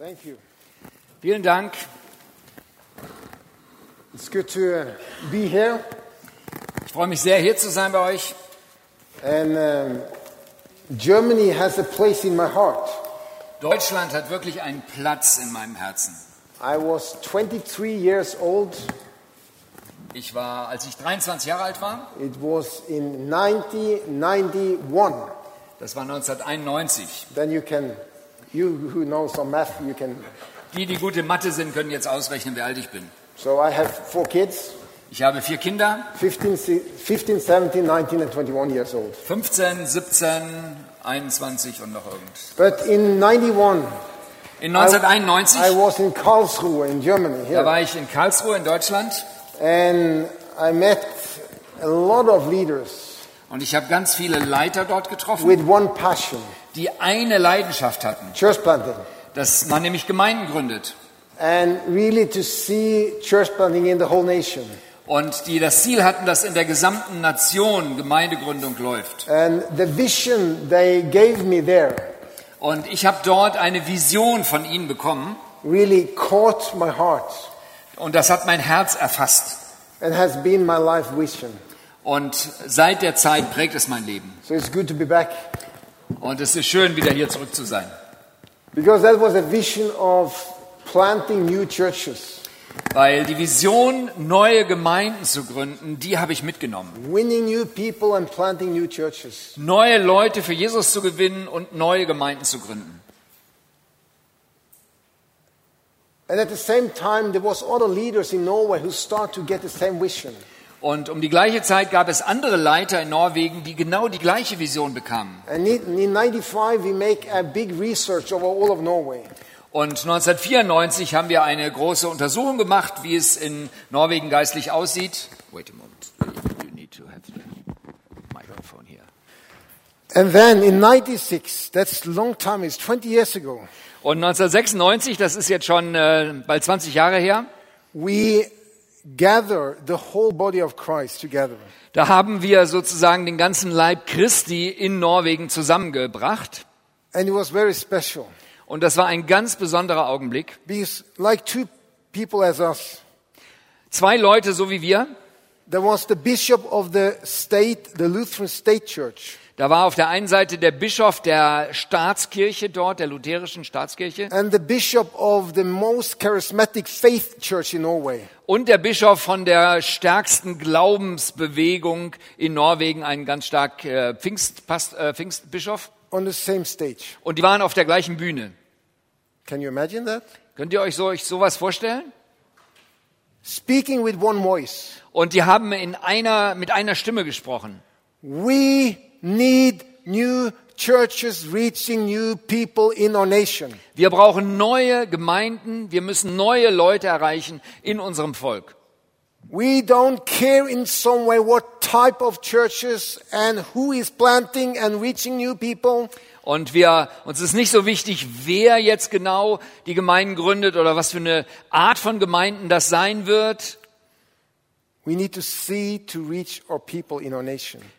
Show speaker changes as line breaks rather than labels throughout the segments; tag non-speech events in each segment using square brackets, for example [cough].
Thank you.
Vielen Dank.
It's good to uh, be here.
Ich freue mich sehr, hier zu sein bei euch.
And um, Germany has a place in my heart.
Deutschland hat wirklich einen Platz in meinem Herzen.
I was 23 years old.
Ich war, als ich 23 Jahre alt war,
It was in 1991.
das war 1991.
Then you can, you who know some math, you can.
Die, die gute Mathe sind, können jetzt ausrechnen, wie alt ich bin.
So I have four kids
Ich habe vier Kinder,
15, se- 15 17, 19, and 21 years old.
15, 17, 21 und noch irgend.
But in 91,
In
I,
1991,
I was in Karlsruhe in Germany
da
here.
war ich in Karlsruhe in Deutschland
And I met a lot of leaders
und ich habe ganz viele Leiter dort getroffen,
with one passion
die eine Leidenschaft hatten,
church planting.
dass man nämlich Gemeinden gründet
And really to see church planting in the whole nation.
und die das Ziel hatten, dass in der gesamten Nation Gemeindegründung läuft.
And the vision they gave me there
Und ich habe dort eine Vision von ihnen bekommen
really caught my heart
und das hat mein Herz erfasst.
and has been my life vision.
Und seit der Zeit prägt es mein Leben.
So it's good to be back
Und es ist schön, wieder hier zurück zu sein.
because that was a vision of planting new churches,
Weil die Vision, neue Gemeinden zu gründen, die habe ich mitgenommen.
winning new people and planting new churches.
Neue Leute für Jesus zu gewinnen und neue Gemeinden zu gründen.
And at the same time, there was other leaders in Norway who start to get the same vision.
Und um die gleiche Zeit gab es andere Leiter in Norwegen, die genau die gleiche Vision bekamen.
And in in 95, we make a big research over all of Norway.
Und 1994 haben wir eine große Untersuchung gemacht, wie es in Norwegen geistlich aussieht. Wait a moment. You need to have the microphone here.
And then in 96, that's a long time, it's 20 years ago,
Und 1996, das ist jetzt schon äh, bald 20 Jahre her,
we gather the whole body of Christ together.
da haben wir sozusagen den ganzen Leib Christi in Norwegen zusammengebracht.
And it was very special
Und das war ein ganz besonderer Augenblick.
because, like two people as us,
Zwei Leute, so wie wir,
there was the bishop of the state, the Lutheran State Church,
da war auf der einen Seite der Bischof der Staatskirche dort, der lutherischen Staatskirche,
and the bishop of the most charismatic faith church in Norway.
und der Bischof von der stärksten Glaubensbewegung in Norwegen, ein ganz stark äh, Pfingstpast, äh, Pfingstbischof.
on the same stage.
Und die waren auf der gleichen Bühne.
Can you imagine that?
Könnt ihr euch so euch sowas vorstellen?
Speaking with one voice.
Und die haben in einer, mit einer Stimme gesprochen.
We need new churches reaching new people in our nation.
Wir brauchen neue Gemeinden, wir müssen neue Leute erreichen in unserem Volk.
We don't care in some way what type of churches and who is planting and reaching new people.
Und wir, uns ist nicht so wichtig, wer jetzt genau die Gemeinden gründet oder was für eine Art von Gemeinden das sein wird.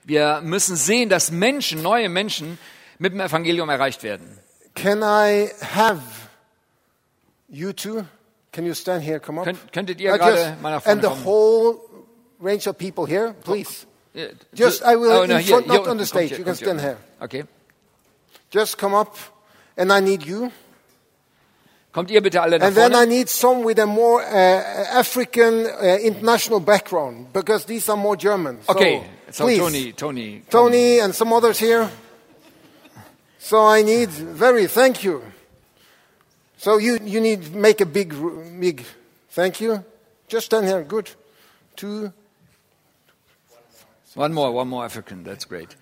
Wir müssen sehen, dass Menschen, neue Menschen mit dem Evangelium erreicht werden.
Can I have you two? Can you stand here? Come up.
Könnt, könntet ihr gerade mal nach
and
vorne
the
kommen?
whole range of people here, oh, please.
Äh,
Just, I will
oh,
in
no, hier-
front,
hier
not on the stage.
hier,
You can
kommt
stand here.
Okay.
Just come up, and I need you.
Kommt ihr bitte alle nach
And then I
vorne?
need some with a more uh, African uh, international background because these are more German. So,
Okay, so
please,
Tony, Tony.
Tony and some others here. So I need very thank you. So you you need make a big r- big thank you. Just stand here. Good. Two.
One more, one more African, that's great.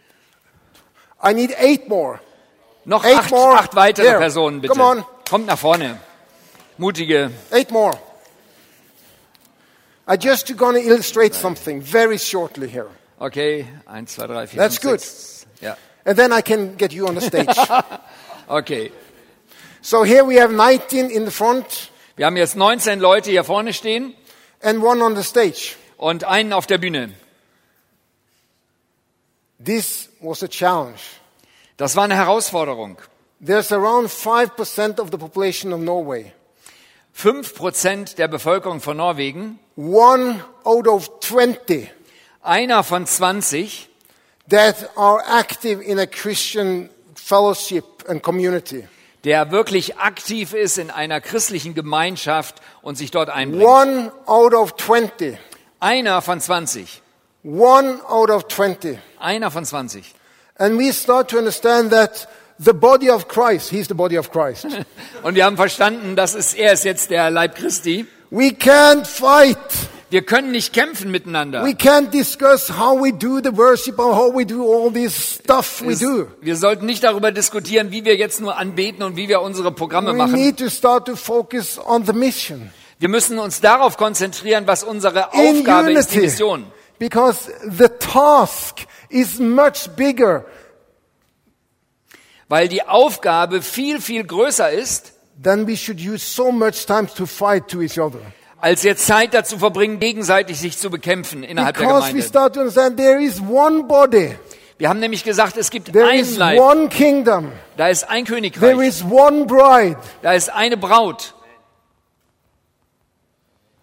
I need eight more.
Noch
Eight
acht,
more.
acht weitere
There.
Personen bitte.
Come on.
Kommt nach vorne. Mutige.
Eight more. I just to illustrate something very shortly here,
Okay, eins, zwei, drei, vier,
That's
fünf,
good.
sechs. Ja,
and then I can get you on the stage. [laughs]
okay.
so here we have 19 in the front
Wir haben jetzt 19 Leute hier vorne stehen
and one on the stage.
und einen auf der Bühne.
This was a challenge.
Das war eine Herausforderung.
There's around 5% of the population of Norway.
5% der Bevölkerung von Norwegen,
One out of 20
einer von 20,
that are active in a Christian fellowship and community.
der wirklich aktiv ist in einer christlichen Gemeinschaft und sich dort einbringt.
One out of 20.
Einer von 20.
One out of 20.
Einer von 20.
And we start to understand that the body of Christ, he's the body of Christ. [laughs]
Und wir haben verstanden, das ist, er ist jetzt der Leib Christi.
we can't fight.
Wir können nicht kämpfen miteinander.
We can't discuss how we do the worship or how we do all this stuff we do.
Wir sollten nicht darüber diskutieren, wie wir jetzt nur anbeten und wie wir unsere Programme
We
machen.
need to start to focus on the mission.
Wir müssen uns darauf konzentrieren, was unsere
In
Aufgabe ist, die. Mission.
Because the task is much bigger
Weil die Aufgabe viel, viel größer ist,
than we should use so much time to fight to each other.
als jetzt Zeit dazu verbringen, gegenseitig sich zu bekämpfen innerhalb der
Because we
Gemeinde.
start to understand there is one body.
Wir haben nämlich gesagt, es gibt
There
einen
is
Leib,
one kingdom.
da ist ein
There
Königreich,
is one bride.
da ist eine Braut.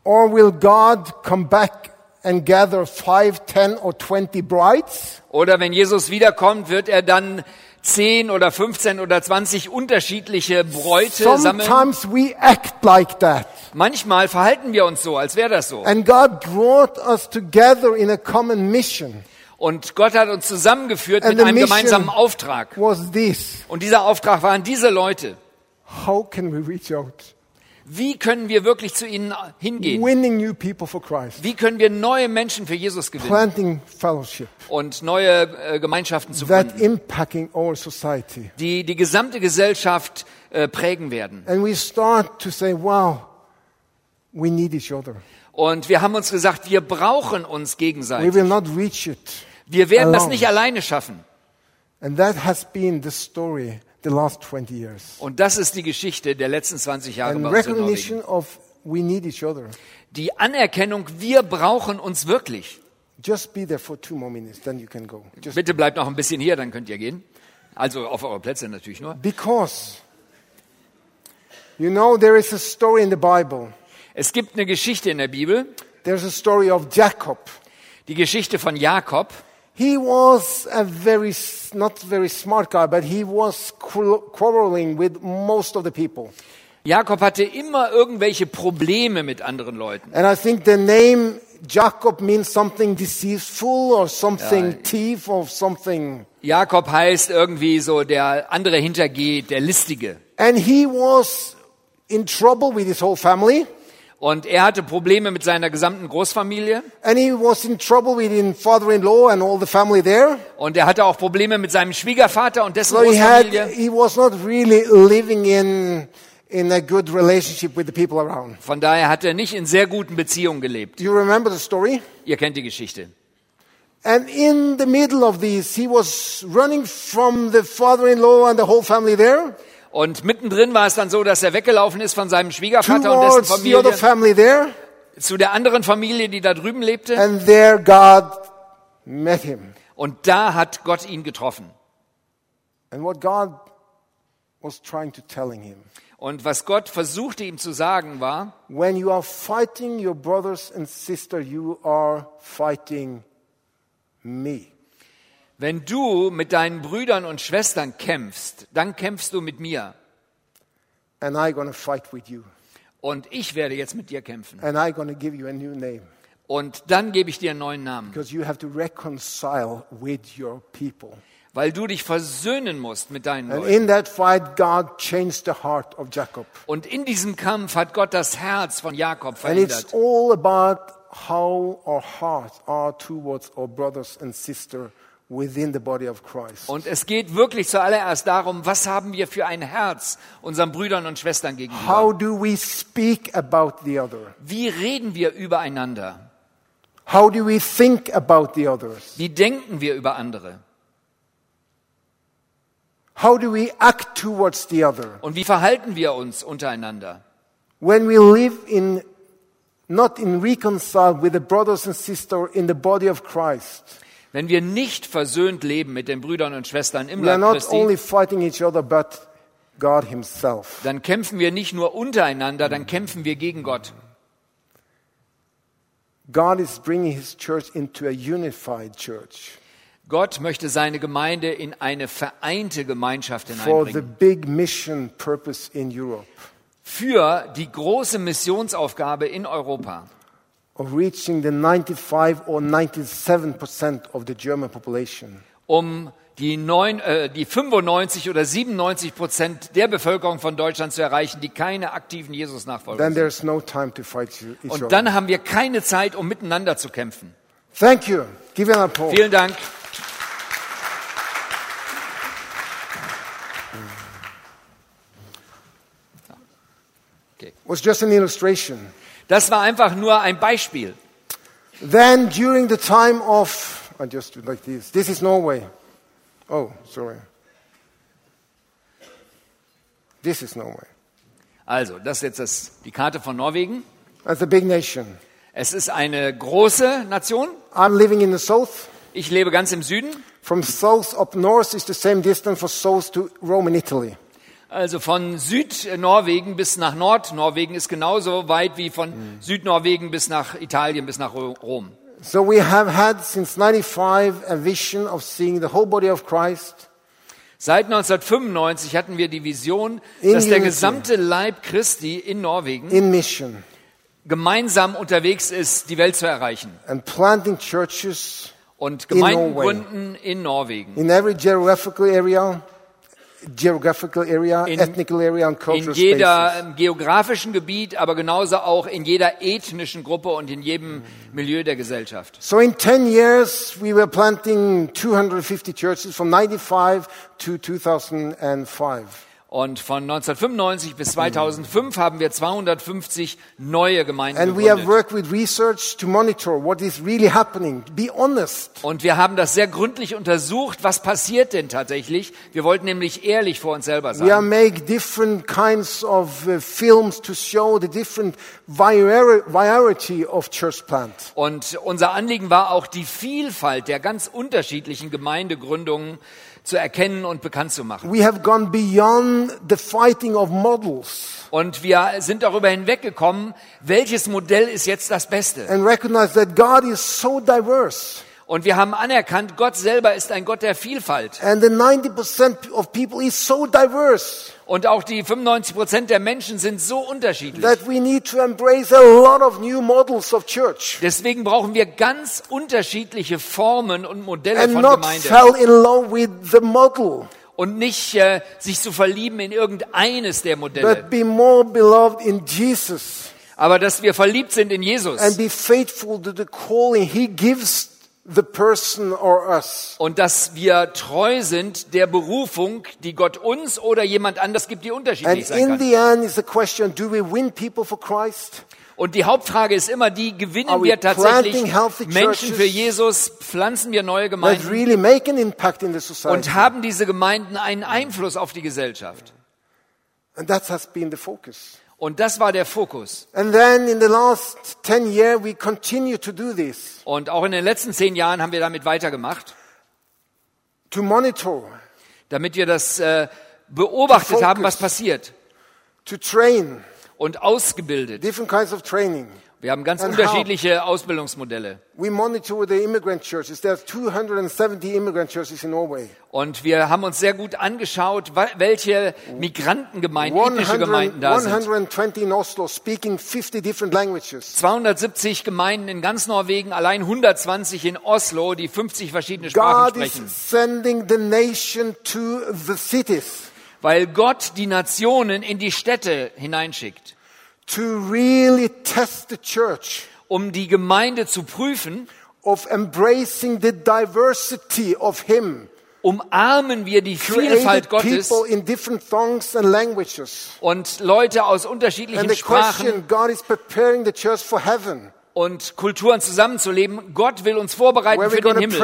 Or will God come back and gather five, ten, or twenty brides?
Oder wenn Jesus wiederkommt, wird er dann 10 oder 15 oder 20 unterschiedliche Bräute sammeln.
Sometimes we act like that.
Manchmal verhalten wir uns so, als wäre das so.
And God brought us together in a common mission.
Und Gott hat uns zusammengeführt
And
mit einem gemeinsamen Auftrag.
was this.
Und dieser Auftrag waren diese Leute.
How can we reach out?
Wie können wir wirklich zu ihnen hingehen? Wie können wir neue Menschen für Jesus gewinnen und neue äh, Gemeinschaften zu
That
gründen,
impacting our society.
die die gesamte Gesellschaft äh, prägen werden?
And we start to say, wow, we need each other.
Und wir haben uns gesagt, wir brauchen uns
We
gegenseitig.
will not reach it.
Wir werden das
alone.
nicht alleine schaffen.
And that has been the story the last 20 years.
Und das ist die Geschichte der letzten 20 Jahre
And
bei uns in Norwegen.
recognition of we need each other.
Die Anerkennung, wir brauchen uns wirklich.
Just be there for two more minutes, then you can go. Just
Bitte bleibt noch ein bisschen hier, dann könnt ihr gehen. Also auf eure Plätze natürlich nur.
because you know there is a story in the Bible.
Es gibt eine Geschichte in der Bibel,
There's a story of Jacob.
die Geschichte von Jakob.
He was a very not very smart guy, but he was quarrel- quarreling with most of the people.
Jakob hatte immer irgendwelche Probleme mit anderen Leuten.
And I think the name Jacob means something deceitful or something thief or something.
Jakob heißt irgendwie so der andere hintergeht, der Listige.
And he was in trouble with his whole family.
Und er hatte Probleme mit seiner gesamten Großfamilie.
And he was in trouble with his father-in-law and all the family there.
Und er hatte auch Probleme mit seinem Schwiegervater und dessen
So he had,
Großfamilie.
he was not really living in, in a good relationship with the people around.
Von daher hat er nicht in sehr guten Beziehungen gelebt.
Do you remember the story?
Ihr kennt die Geschichte.
And in the middle of this, he was running from the father-in-law and the whole family there
Und mittendrin war es dann so, dass er weggelaufen ist von seinem Schwiegervater und dessen
the other
Familie
family there.
zu der anderen Familie, die da drüben lebte.
And there God met him.
Und da hat Gott ihn getroffen.
And what God was trying to telling him,
Und was Gott versuchte ihm zu sagen war,
when you are fighting your brothers and sisters, you are fighting me.
Wenn du mit deinen Brüdern und Schwestern kämpfst, dann kämpfst du mit mir.
And I'm going to fight with you.
Und ich werde jetzt mit dir kämpfen.
And I'm going to give you a new name.
Und dann gebe ich dir einen neuen Namen,
Because you have to reconcile with your people.
weil du dich versöhnen musst mit deinen
And
Leuten.
in that fight, God changed the heart of Jacob.
Und in diesem Kampf hat Gott das Herz von Jakob
And it's
verändert.
all about how our hearts are towards our brothers and sisters within the body of Christ.
Und es geht wirklich zuallererst darum, was haben wir für ein Herz unseren Brüdern und Schwestern gegenüber?
How do we speak about the other?
Wie reden wir übereinander?
How do we think about the others?
Wie denken wir über andere?
How do we act towards the other?
Und wie verhalten wir uns untereinander?
When we live in not in reconcile with the brothers and sisters in the body of Christ,
Wenn wir nicht versöhnt leben mit den Brüdern und Schwestern im Leib Christi,
other,
dann kämpfen wir nicht nur untereinander, dann kämpfen wir gegen Gott.
God is bringing His church into a unified church
Gott möchte seine Gemeinde in eine vereinte Gemeinschaft hineinbringen. Für die große Missionsaufgabe in Europa,
of reaching the 95 or 97 percent of the German population.
um die, neun, äh, die 95 oder 97 Prozent der Bevölkerung von Deutschland zu erreichen, die keine aktiven Jesus-Nachfolger
Then
sind.
no time to fight each
Und dann haben wir keine Zeit, um miteinander zu kämpfen.
Thank you. Give it a applause.
Vielen Dank.
was just an illustration.
Das war einfach nur ein Beispiel.
Then during the time of, I just do like this. This is Norway. Oh, sorry. This is Norway.
Also, das ist jetzt das, die Karte von Norwegen.
That's a big nation.
Es ist eine große Nation.
I'm living in the south.
Ich lebe ganz im Süden.
From south up north is the same distance for south to Rome in Italy.
Also von Südnorwegen bis nach Nordnorwegen ist genauso weit wie von Südnorwegen bis nach Italien, bis nach Ro- Rom.
So we have had since 95 a vision of seeing the whole body of Christ
Seit 1995 hatten wir die Vision,
In
dass der gesamte Leib Christi in Norwegen
in mission
gemeinsam unterwegs ist, die Welt zu erreichen.
and planting churches
Und
In
Gemeinden
Norway.
gründen in Norwegen.
in every geographical area, geographical area,
In-
ethnical area and
In
cultural
jeder
spaces.
geografischen Gebiet, aber genauso auch in jeder ethnischen Gruppe und in jedem Milieu der Gesellschaft.
So in 10 years, we were planting 250 churches from 95 to 2005.
Und von 1995 bis 2005 haben wir 250 neue Gemeinden
And we have
gegründet.
worked with research to monitor what is really happening. Be honest.
Und wir haben das sehr gründlich untersucht, was passiert denn tatsächlich. Wir wollten nämlich ehrlich vor uns selber
We are
sein.
make different kinds of uh, films to show the different vari- variety of church plant.
Und unser Anliegen war auch die Vielfalt der ganz unterschiedlichen Gemeindegründungen zu erkennen und bekannt zu machen.
We have gone beyond the fighting of models
Und wir sind darüber hinweggekommen, welches Modell ist jetzt das Beste.
and recognize that God is so diverse.
Und wir haben anerkannt, Gott selber ist ein Gott der Vielfalt.
And the 90% of people is so diverse
Und auch die 95 Prozent der Menschen sind so unterschiedlich.
that we need to embrace a lot of new models of church
Deswegen brauchen wir ganz unterschiedliche Formen und Modelle
and
von
not
Gemeinde.
fell in love with the model,
Und nicht äh, sich zu verlieben in irgendeines der Modelle.
but be more beloved in Jesus
Aber dass wir verliebt sind in Jesus.
and be faithful to the calling He gives the person or us.
Und dass wir treu sind der Berufung, die Gott uns oder jemand anders gibt, die
And
unterschiedlich sein
in
kann.
the end is the question, do we win people for Christ?
Und die Hauptfrage ist immer die, gewinnen wir tatsächlich Menschen für Jesus, pflanzen wir neue Gemeinden
really make an impact in the society.
und haben diese Gemeinden einen Einfluss auf die Gesellschaft.
And that has been the focus.
Und das war der Fokus.
And then in the last 10 years, we continue to do this,
Und auch in den letzten zehn Jahren haben wir damit weitergemacht,
to monitor,
damit wir das äh, beobachtet
Focus.
haben, was passiert
to train,
und ausgebildet. Wir haben ganz unterschiedliche Ausbildungsmodelle.
We monitor the immigrant churches. There's 270 immigrant churches in Norway.
Und wir haben uns sehr gut angeschaut, welche Migrantengemeinden, ethnische
100,
Gemeinden da sind.
120 in Oslo, speaking 50 different languages.
270 Gemeinden in ganz Norwegen, allein 120 in Oslo, die 50 verschiedene Sprachen
God is
sprechen.
sending the nation to the cities
Weil Gott die Nationen in die Städte hineinschickt,
to really test the church
um die Gemeinde zu prüfen,
of embracing the diversity of Him.
umarmen wir die Vielfalt Gottes
people in different tongues and languages.
und Leute aus
And
unterschiedlichen
the
Sprachen
question, God is preparing the church for heaven.
und Kulturen zusammenzuleben. Gott will uns vorbereiten
Where
für
we're
den
going to
Himmel.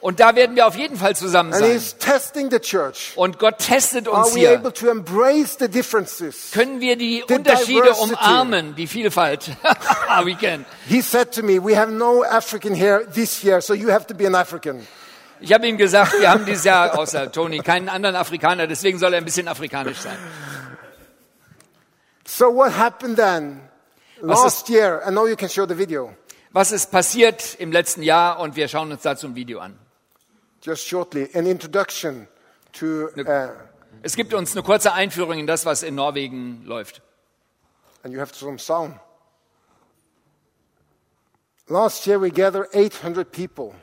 Und da werden wir auf jeden Fall zusammen sein. Und Gott testet uns
we
hier. Können wir die Unterschiede
diversity.
umarmen, die Vielfalt? [laughs] We can.
He said to me, We have no African here this year, so you have to be an African.
Ich habe ihm gesagt, wir haben dieses Jahr außer Tony keinen anderen Afrikaner, deswegen soll er ein bisschen afrikanisch sein.
So what happened then?
Was
Last year, I know you can show the video.
Was ist passiert im letzten Jahr? Und wir schauen uns dazu ein Video an.
Just shortly, an introduction to, uh,
Es gibt uns eine kurze Einführung in das, was in Norwegen läuft.
and you have some sound. Last year we gathered 800 people,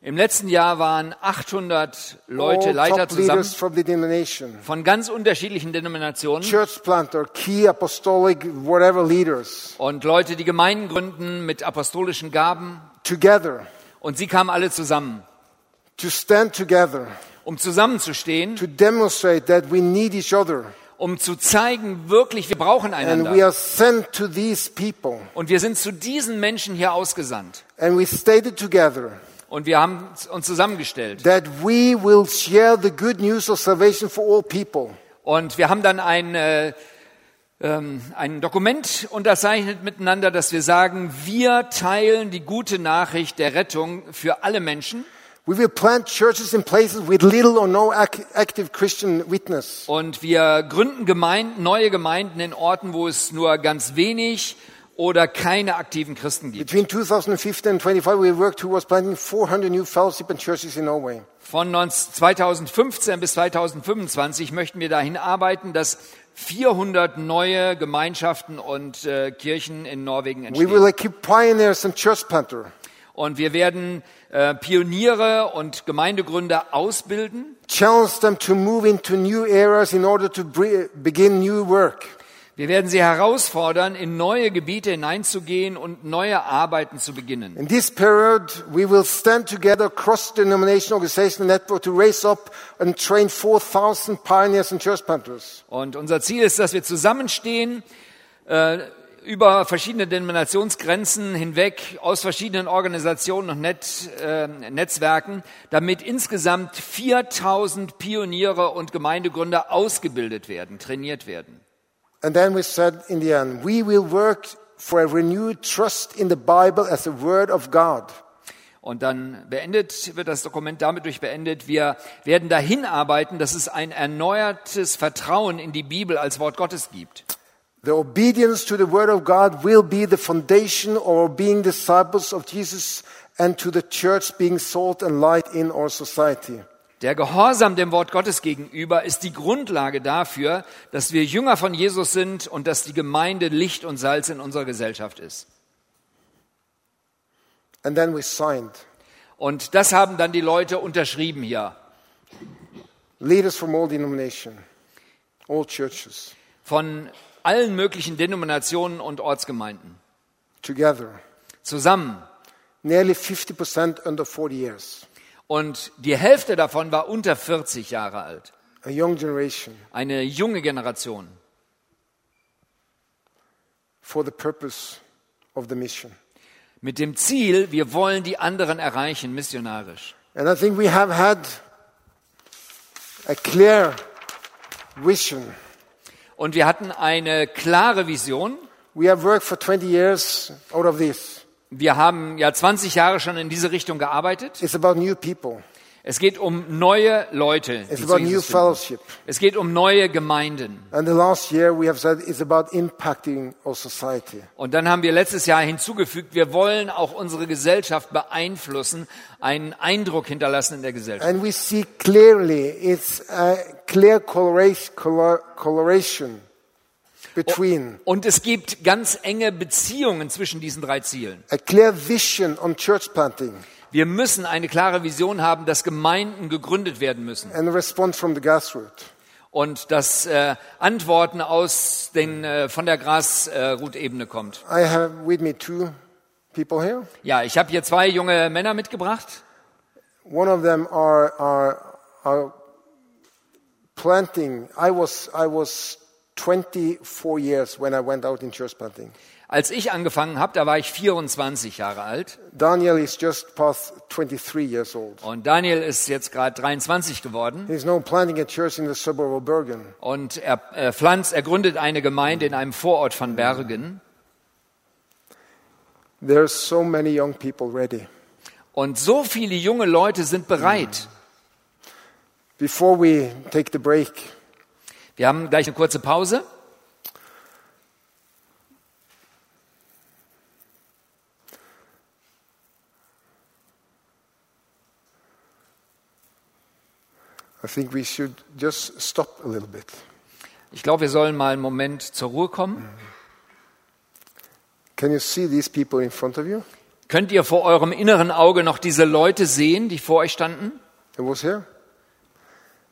Im letzten Jahr waren 800 Leute,
all
Leiter zusammen
leaders from the denomination,
von ganz unterschiedlichen Denominationen
church planter, key apostolic, whatever leaders,
und Leute, die Gemeinden gründen mit apostolischen Gaben.
together
Und sie kamen alle zusammen,
to stand together,
um zusammenzustehen,
to demonstrate that we need each other,
um zu zeigen, wirklich, wir brauchen
and we
einander.
are sent to these people,
Und wir sind zu diesen Menschen hier ausgesandt.
and we stated together
Und wir haben uns zusammengestellt.
that we will share the good news of salvation for all people.
Und wir haben dann ein, äh, ähm, ein Dokument unterzeichnet miteinander, dass wir sagen, wir teilen die gute Nachricht der Rettung für alle Menschen.
We will plant churches in places with little or no ac- active Christian witness.
Und wir gründen Gemeinden, neue Gemeinden in Orten, wo es nur ganz wenig oder keine aktiven Christen gibt.
Between 2015 and 25, we worked towards planting 400 new fellowship and churches in Norway.
Von 19 2015 bis 2025 möchten wir dahin arbeiten, dass 400 neue Gemeinschaften und äh, Kirchen in Norwegen
We
entstehen.
will equip pioneers and church planter,
Und wir werden äh, Pioniere und Gemeindegründer ausbilden.
challenge them to move into new areas in order to begin new work.
Wir werden sie herausfordern, in neue Gebiete hineinzugehen und neue Arbeiten zu beginnen.
In this period, we will stand together cross-denominational organizational network to raise up and train 4,000 pioneers and church planters.
Und unser Ziel ist, dass wir zusammenstehen, äh, über verschiedene Denominationsgrenzen hinweg, aus verschiedenen Organisationen und Net, äh, Netzwerken, damit insgesamt 4000 Pioniere und Gemeindegründer ausgebildet werden, trainiert werden.
And then we said in the end, we will work for a renewed trust in the Bible as the Word of God.
Und dann beendet wird das Dokument damit durch beendet. Wir werden dahin arbeiten, dass es ein erneuertes Vertrauen in die Bibel als Wort Gottes gibt.
The obedience to the Word of God will be the foundation of being disciples of Jesus and to the church being salt and light in our society.
Der Gehorsam dem Wort Gottes gegenüber ist die Grundlage dafür, dass wir Jünger von Jesus sind und dass die Gemeinde Licht und Salz in unserer Gesellschaft ist.
And then we signed.
Und das haben dann die Leute unterschrieben hier.
Leaders from all denomination, all churches,
Von allen möglichen Denominationen und Ortsgemeinden.
together.
Zusammen.
Nearly 50% under 40 years.
Und die Hälfte davon war unter 40 Jahre alt.
A young generation
Eine junge Generation.
for the purpose of the mission.
Mit dem Ziel, wir wollen die anderen erreichen, missionarisch.
And I think we have had a clear vision.
Und wir hatten eine klare Vision.
We have worked for 20 years out of this.
Wir haben ja 20 Jahre schon in diese Richtung gearbeitet.
It's about new people.
Es geht um neue Leute.
It's about new fellowship.
Es geht um neue Gemeinden.
And the last year we have said it's about impacting our society.
Und dann haben wir letztes Jahr hinzugefügt, wir wollen auch unsere Gesellschaft beeinflussen, einen Eindruck hinterlassen in der Gesellschaft.
And we see clearly it's a clear coloration, color, coloration between
Und es gibt ganz enge Beziehungen zwischen diesen drei Zielen.
a clear vision on church planting
Wir müssen eine klare Vision haben, dass Gemeinden gegründet werden müssen
and a response from the grassroots.
und dass äh, Antworten aus den, äh, von der Grasrutebene kommt.
I have with me two people here.
Ja, ich habe hier zwei junge Männer mitgebracht.
One of them are, are, are planting. I was, I was 24 years when I went out in church planting.
Als ich angefangen habe, da war ich 24 Jahre alt
Daniel is just past 23 years old.
und Daniel ist jetzt gerade 23 geworden
He's now planting a church in the suburb of Bergen.
und er äh, pflanzt, er gründet eine Gemeinde in einem Vorort von Bergen
There are so many young people ready.
Und so viele junge Leute sind bereit.
Before we take the break,
Wir haben gleich eine kurze Pause.
I think we should just stop a little bit.
Ich glaube, wir sollen mal einen Moment zur Ruhe kommen.
Can you see these people in front of you?
Könnt ihr vor eurem inneren Auge noch diese Leute sehen, die vor euch standen?
It was here.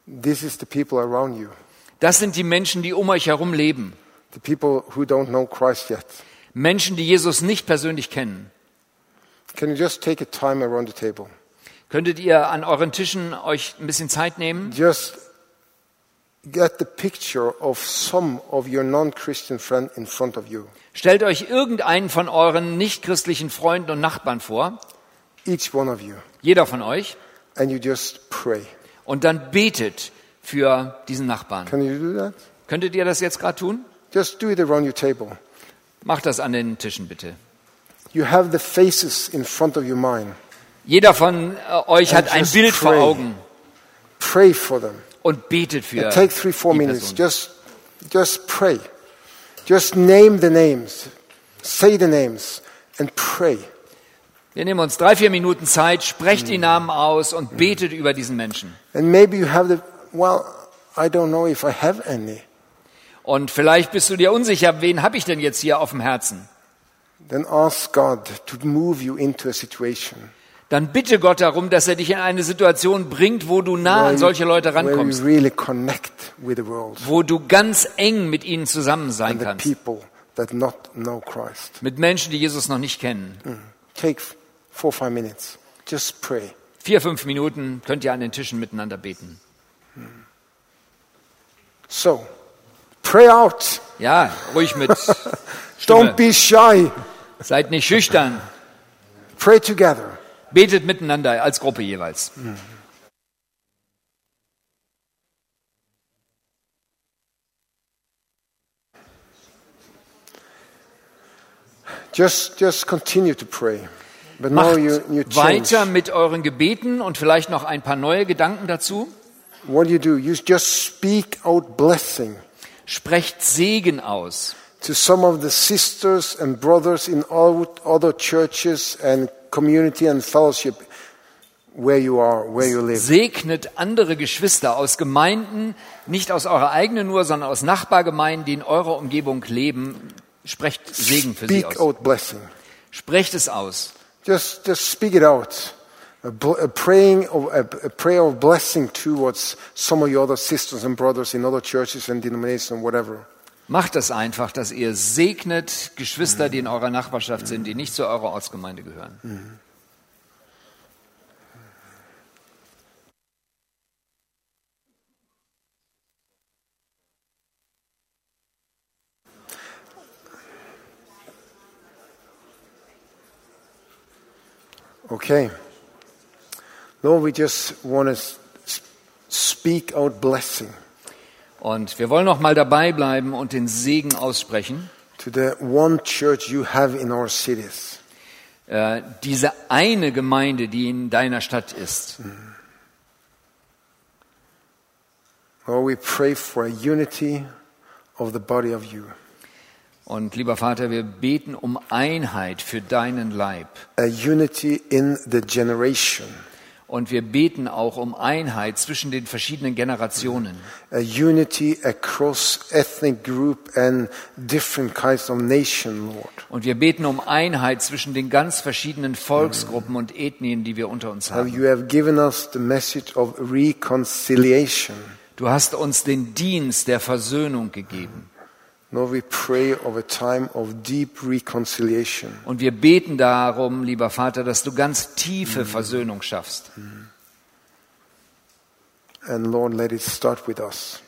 This is the people around you,
Das sind die Menschen, die um euch herum leben.
the people who don't know Christ yet.
Menschen, die Jesus nicht persönlich kennen.
Can you just take a time around the table?
Könntet ihr an euren Tischen euch ein bisschen Zeit nehmen?
Just get the picture of some of your non-Christian friend in front of you.
Stellt euch irgendeinen von euren nichtchristlichen Freunden und Nachbarn vor,
Each one of you.
jeder von euch,
And you just pray.
und dann betet für diesen Nachbarn.
Can you do that?
Könntet ihr das jetzt gerade tun?
Just do it around your table.
Macht das an den Tischen bitte.
You have the faces in front of your mind.
Jeder von äh, euch hat ein Bild vor. Augen
Pray for them.
und betet für
And take three, four minutes. Just, just pray. Just name the names. Say the names and pray.
Wir nehmen uns drei, vier Minuten Zeit, sprecht die Namen aus und betet über diesen Menschen.
And maybe you have the, well, I don't know if I have any.
Und vielleicht bist du dir unsicher, wen habe ich denn jetzt hier auf dem Herzen?
Then ask God to move you into a situation
Dann bitte Gott darum, dass er dich in eine Situation bringt, wo du nah an solche Leute rankommst, wo du ganz eng mit ihnen zusammen sein kannst. Mit Menschen, die Jesus noch nicht kennen.
Take four, five minutes. Just pray.
Vier, fünf Minuten könnt ihr an den Tischen miteinander beten.
So, pray out.
Ja, ruhig mit [laughs]
Don't be shy.
Seid nicht schüchtern.
Pray together.
Betet miteinander als Gruppe jeweils.
Just, just continue to pray. But now
Macht
you, you change.
weiter mit euren Gebeten und vielleicht noch ein paar neue Gedanken dazu.
What do you do? You just speak out blessing
Sprecht Segen aus.
to some of the sisters and brothers in all other churches and community and fellowship where you are, where you live.
Segnet andere Geschwister aus Gemeinden, nicht aus eurer eigenen nur, sondern aus Nachbargemeinden, die in eurer Umgebung leben. Sprecht Segen für sie
Speak
aus.
out blessing.
Sprecht es aus.
Just, just speak it out. A, praying of, a, a prayer of blessing towards some of your other sisters and brothers in other churches and denominations, whatever.
Macht es einfach, dass ihr segnet Geschwister, die in eurer Nachbarschaft sind, die nicht zu eurer Ortsgemeinde gehören.
Okay. Lord, we just want to speak out blessing
Und wir wollen noch mal dabei bleiben und den Segen aussprechen.
to the one church you have in our cities.
Äh, diese eine Gemeinde, die in deiner Stadt ist.
Lord, we pray for a unity of the body of you,
Und lieber Vater, wir beten um Einheit für deinen Leib.
a unity in the generation,
Und wir beten auch um Einheit zwischen den verschiedenen Generationen.
a unity across ethnic group and different kinds of nation, Lord.
Und wir beten um Einheit zwischen den ganz verschiedenen Volksgruppen und Ethnien, die wir unter uns haben.
you have given us the message of reconciliation.
Du hast uns den Dienst der Versöhnung gegeben. Und wir beten darum, lieber Vater, dass du ganz tiefe Versöhnung schaffst.
And Lord, let it start with us.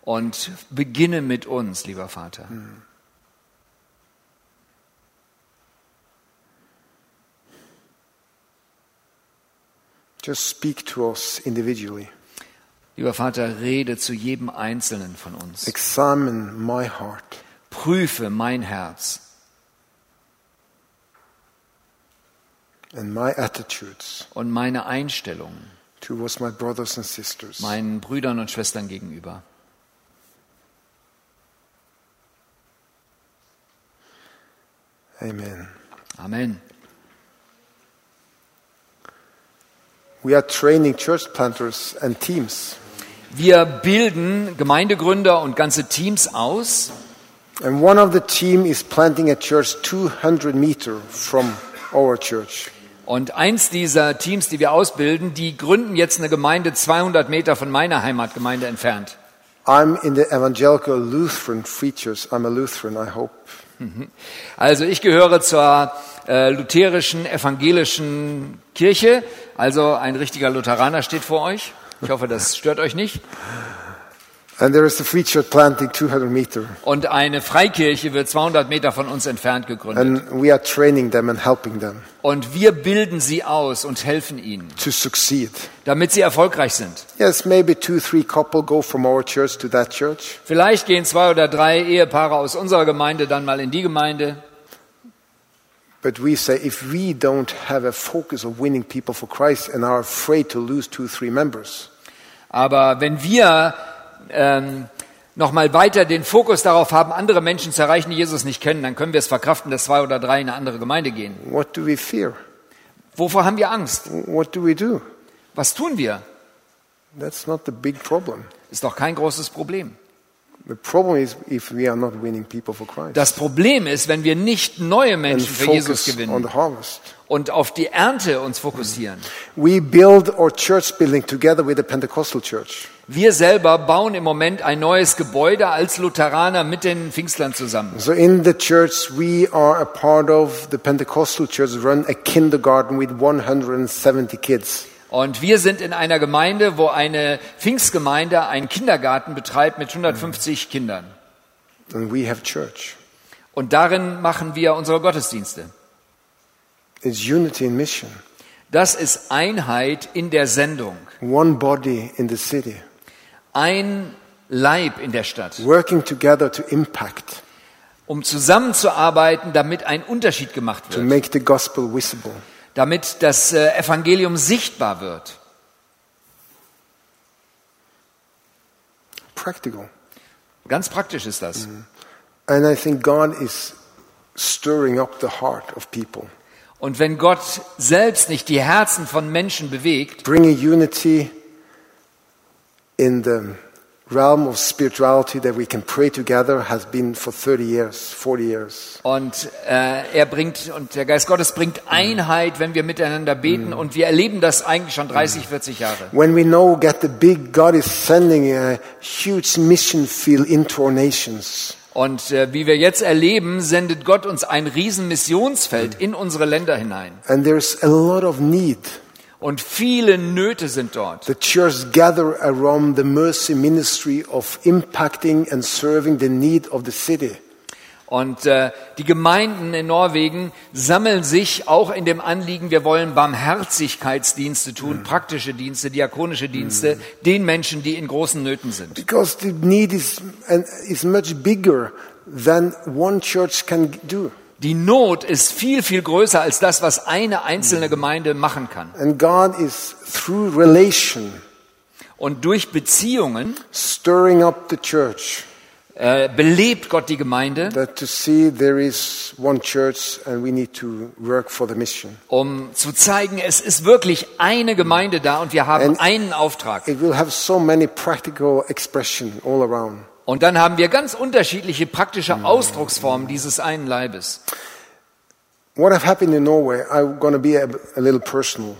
Und beginne mit uns, lieber Vater.
Just speak to us individually.
Lieber Vater, rede zu jedem Einzelnen von uns.
Examine my heart.
Prüfe mein Herz.
and my attitudes
und meine Einstellung
towards my brothers and sisters.
meinen Brüdern und Schwestern gegenüber.
Amen.
Amen.
We are training church planters and teams.
Wir bilden Gemeindegründer und ganze Teams aus.
And one of the team is planting a church 200 meter from our church.
Und eins dieser Teams, die wir ausbilden, die gründen jetzt eine Gemeinde 200 Meter von meiner Heimatgemeinde entfernt.
I'm in the evangelical Lutheran Free Church. I'm a Lutheran, I hope.
Also ich gehöre zur äh, lutherischen evangelischen Kirche, also ein richtiger Lutheraner steht vor euch. Ich hoffe, das stört euch nicht.
And there is a free church planting 200 meter.
Und eine Freikirche wird 200 Meter von uns entfernt gegründet.
And we are training them and helping them
Und wir bilden sie aus und helfen ihnen,
to succeed.
damit sie erfolgreich sind.
Yes, maybe two, three couple go from our church to that church.
Vielleicht gehen zwei oder drei Ehepaare aus unserer Gemeinde dann mal in die Gemeinde.
But we say if we don't have a focus of winning people for Christ and are afraid to lose two, three members,
Aber wenn wir ähm, nochmal weiter den Fokus darauf haben, andere Menschen zu erreichen, die Jesus nicht kennen, dann können wir es verkraften, dass zwei oder drei in eine andere Gemeinde gehen.
what do we fear?
Wovor haben wir Angst?
What do we do?
Was tun wir?
That's not the big problem.
Ist doch kein großes Problem. Das Problem ist, wenn wir nicht neue Menschen für Jesus gewinnen und auf die Ernte uns fokussieren.
We build our church building together with the Pentecostal church.
Wir selber bauen im Moment ein neues Gebäude als Lutheraner mit den Pfingstlern zusammen.
So in the church we are a part of the Pentecostal church run a kindergarten with 170 kids.
Und wir sind in einer Gemeinde, wo eine Pfingstgemeinde einen Kindergarten betreibt mit 150 Kindern.
And we have church.
Und darin machen wir unsere Gottesdienste.
It's unity in mission.
Das ist Einheit in der Sendung.
One body in the city.
Ein Leib in der Stadt.
Working together to impact,
Um zusammenzuarbeiten, damit ein Unterschied gemacht
to
wird. Damit das äh, Evangelium sichtbar wird.
Practical.
Ganz praktisch ist das.
And I think God is stirring up the heart of people,
Und wenn Gott selbst nicht die Herzen von Menschen bewegt,
bringing unity in the realm of spirituality that we can pray together has been for 30 years, 40 years.
Und äh, er bringt, und der Geist Gottes bringt Einheit, wenn wir miteinander beten. Und wir erleben das eigentlich schon 30, 40 Jahre.
When we know, get the big, God is sending a huge mission field into our nations.
Und äh, wie wir jetzt erleben, sendet Gott uns ein Riesenmissionsfeld in unsere Länder hinein.
And there's a lot of need.
Und viele Nöte sind dort.
The church gather around the mercy ministry of impacting and serving the need of the city.
Und äh, die Gemeinden in Norwegen sammeln sich auch in dem Anliegen, wir wollen Barmherzigkeitsdienste tun, praktische Dienste, diakonische Dienste, den Menschen, die in großen Nöten sind.
Because the need is, is much bigger than one church can do.
Die Not ist viel, viel größer als das, was eine einzelne Gemeinde machen kann.
And God is, through relation,
Und durch Beziehungen
stirring up the church
äh, belebt Gott die Gemeinde,
that to see there is one church and we need to work for the mission.
um zu zeigen, es ist wirklich eine Gemeinde da und wir haben
And-
einen Auftrag.
It will have so many practical expression all around.
Und dann haben wir ganz unterschiedliche praktische Ausdrucksformen dieses einen Leibes.
What have happened in Norway, I'm going to be a, a little personal.